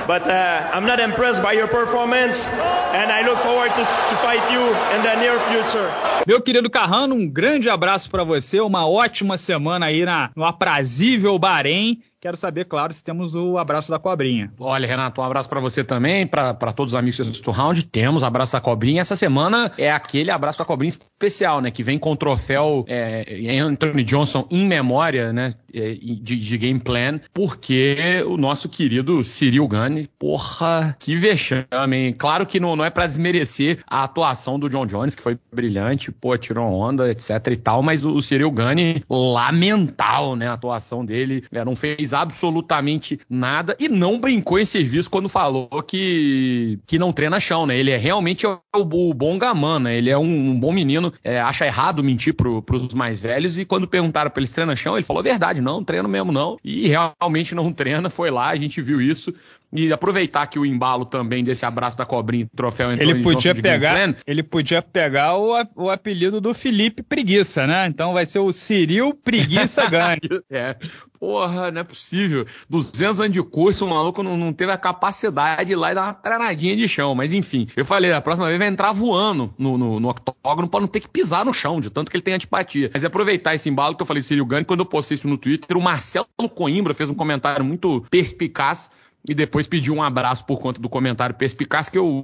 But uh, I'm not impressed by your performance and I look forward to, to fight you in the near future. Meu querido Carrano, um grande abraço para você, uma ótima semana aí na, no aprazível Bahrein Quero saber, claro, se temos o abraço da cobrinha. Olha, Renato, um abraço para você também, para todos os amigos do Round. Temos abraço da cobrinha. Essa semana é aquele abraço da cobrinha especial, né? Que vem com o troféu é, Anthony Johnson em memória, né? É, de, de, game plan, porque o nosso querido Cyril Gane, porra, que vexame, hein? Claro que não, não é para desmerecer a atuação do John Jones, que foi brilhante, pô, tirou onda, etc e tal, mas o, o Cyril Gane, lamentável, né? A atuação dele, né, não fez absolutamente nada e não brincou em serviço quando falou que, que não treina chão, né? Ele é realmente o, o bom gamã, né? Ele é um, um bom menino, é, acha errado mentir pro, pros mais velhos e quando perguntaram pra ele se treina chão, ele falou a verdade, não, treino mesmo não. E realmente não treina, foi lá, a gente viu isso. E aproveitar que o embalo também desse abraço da cobrinha troféu ele podia pegar ele podia pegar o, o apelido do Felipe Preguiça, né? Então vai ser o Ciril Preguiça <laughs> Gane. é. Porra, não é possível. 200 anos de curso, o maluco não, não teve a capacidade de ir lá e dar uma treinadinha de chão. Mas enfim, eu falei, a próxima vez vai entrar voando no, no, no octógono pra não ter que pisar no chão, de tanto que ele tem antipatia. Mas é aproveitar esse embalo que eu falei Ciril Gane, quando eu postei isso no Twitter, o Marcelo Coimbra fez um comentário muito perspicaz e depois pediu um abraço por conta do comentário perspicaz que eu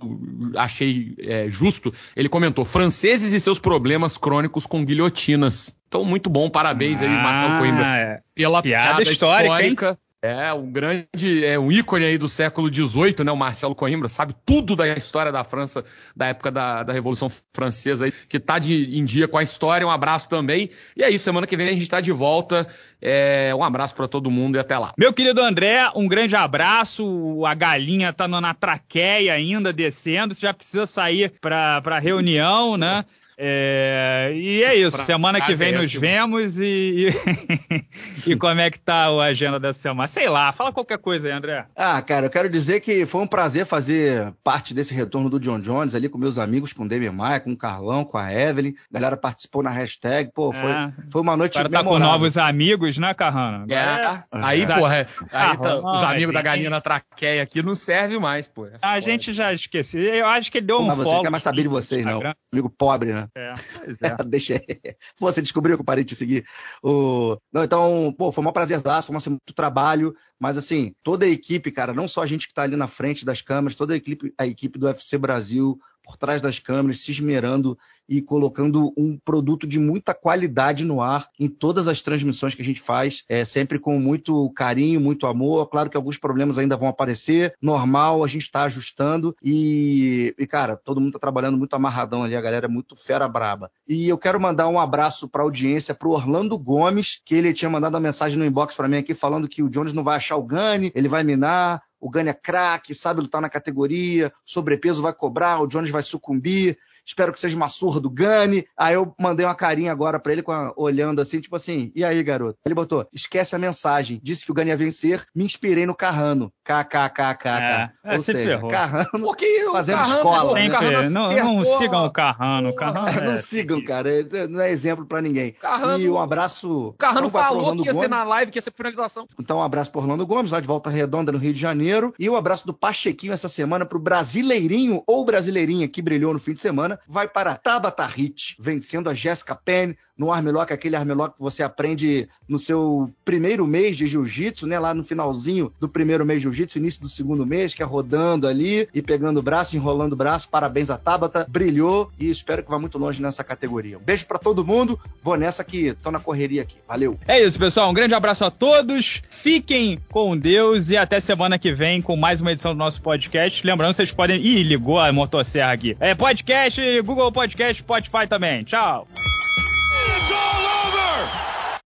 achei é, justo. Ele comentou: franceses e seus problemas crônicos com guilhotinas. Então, muito bom, parabéns ah, aí, Marcelo Coimbra, é. pela piada, piada histórica. histórica é, um grande, é um ícone aí do século XVIII, né? O Marcelo Coimbra sabe tudo da história da França, da época da, da Revolução Francesa aí, que tá de, em dia com a história. Um abraço também. E aí, semana que vem a gente tá de volta. É, um abraço para todo mundo e até lá. Meu querido André, um grande abraço. A galinha tá na traqueia ainda descendo. Você já precisa sair pra, pra reunião, né? É, e é isso. Pra semana que vem nos vemos e, e, <laughs> e, como é que tá a agenda dessa semana? Sei lá, fala qualquer coisa aí, André. Ah, cara, eu quero dizer que foi um prazer fazer parte desse retorno do John Jones ali com meus amigos, com o Damian Maia, com o Carlão, com a Evelyn. A galera participou na hashtag. Pô, foi, é. foi uma noite Agora tá com novos amigos, né, Carrano? É. é. Aí, é. porra, aí tá, os amigos da galinha na traqueia aqui não serve mais, pô. É a gente já esqueceu. Eu acho que deu pô, um mas você quer mais saber de vocês, não. Amigo pobre, né? É, pois é. <laughs> Deixa Você descobriu que eu parei de seguir. O... Não, então, pô, foi um prazer, foi muito trabalho, mas assim, toda a equipe, cara, não só a gente que tá ali na frente das câmeras, toda a equipe, a equipe do UFC Brasil, por trás das câmeras, se esmerando e colocando um produto de muita qualidade no ar em todas as transmissões que a gente faz, é sempre com muito carinho, muito amor. Claro que alguns problemas ainda vão aparecer, normal, a gente está ajustando e, e, cara, todo mundo está trabalhando muito amarradão ali, a galera é muito fera braba. E eu quero mandar um abraço para a audiência, para Orlando Gomes, que ele tinha mandado uma mensagem no inbox para mim aqui falando que o Jones não vai achar o Gani, ele vai minar, o Gani é craque, sabe lutar na categoria, sobrepeso vai cobrar, o Jones vai sucumbir espero que seja uma surra do Gani. Aí eu mandei uma carinha agora para ele, a, olhando assim, tipo assim, e aí, garoto? Ele botou, esquece a mensagem, disse que o Gani ia vencer, me inspirei no Carrano. KKKK. É, é, Ou seja, ferrou. Carrano Porque fazendo Carrano, escola. Sempre, Carrano não, não sigam o Carrano. Carrano é, não sigam, cara. É, não é exemplo para ninguém. Carrano, e um abraço. Carrano falou que ia Gomes. ser na live, que ia ser finalização. Então um abraço pro Orlando Gomes, lá de Volta Redonda, no Rio de Janeiro. E um abraço do Pachequinho essa semana pro Brasileirinho ou Brasileirinha que brilhou no fim de semana. Vai para Tabata Hit, vencendo a Jessica Penn no armlock, aquele armlock que você aprende no seu primeiro mês de jiu-jitsu, né? Lá no finalzinho do primeiro mês de jiu-jitsu, início do segundo mês, que é rodando ali e pegando o braço, enrolando o braço. Parabéns a Tabata, brilhou e espero que vá muito longe nessa categoria. Um beijo para todo mundo, vou nessa que tô na correria aqui. Valeu. É isso, pessoal. Um grande abraço a todos. Fiquem com Deus e até semana que vem com mais uma edição do nosso podcast. Lembrando, vocês podem. Ih, ligou a motosserra aqui. É podcast, Google Podcast, Spotify também. Tchau. It's all over!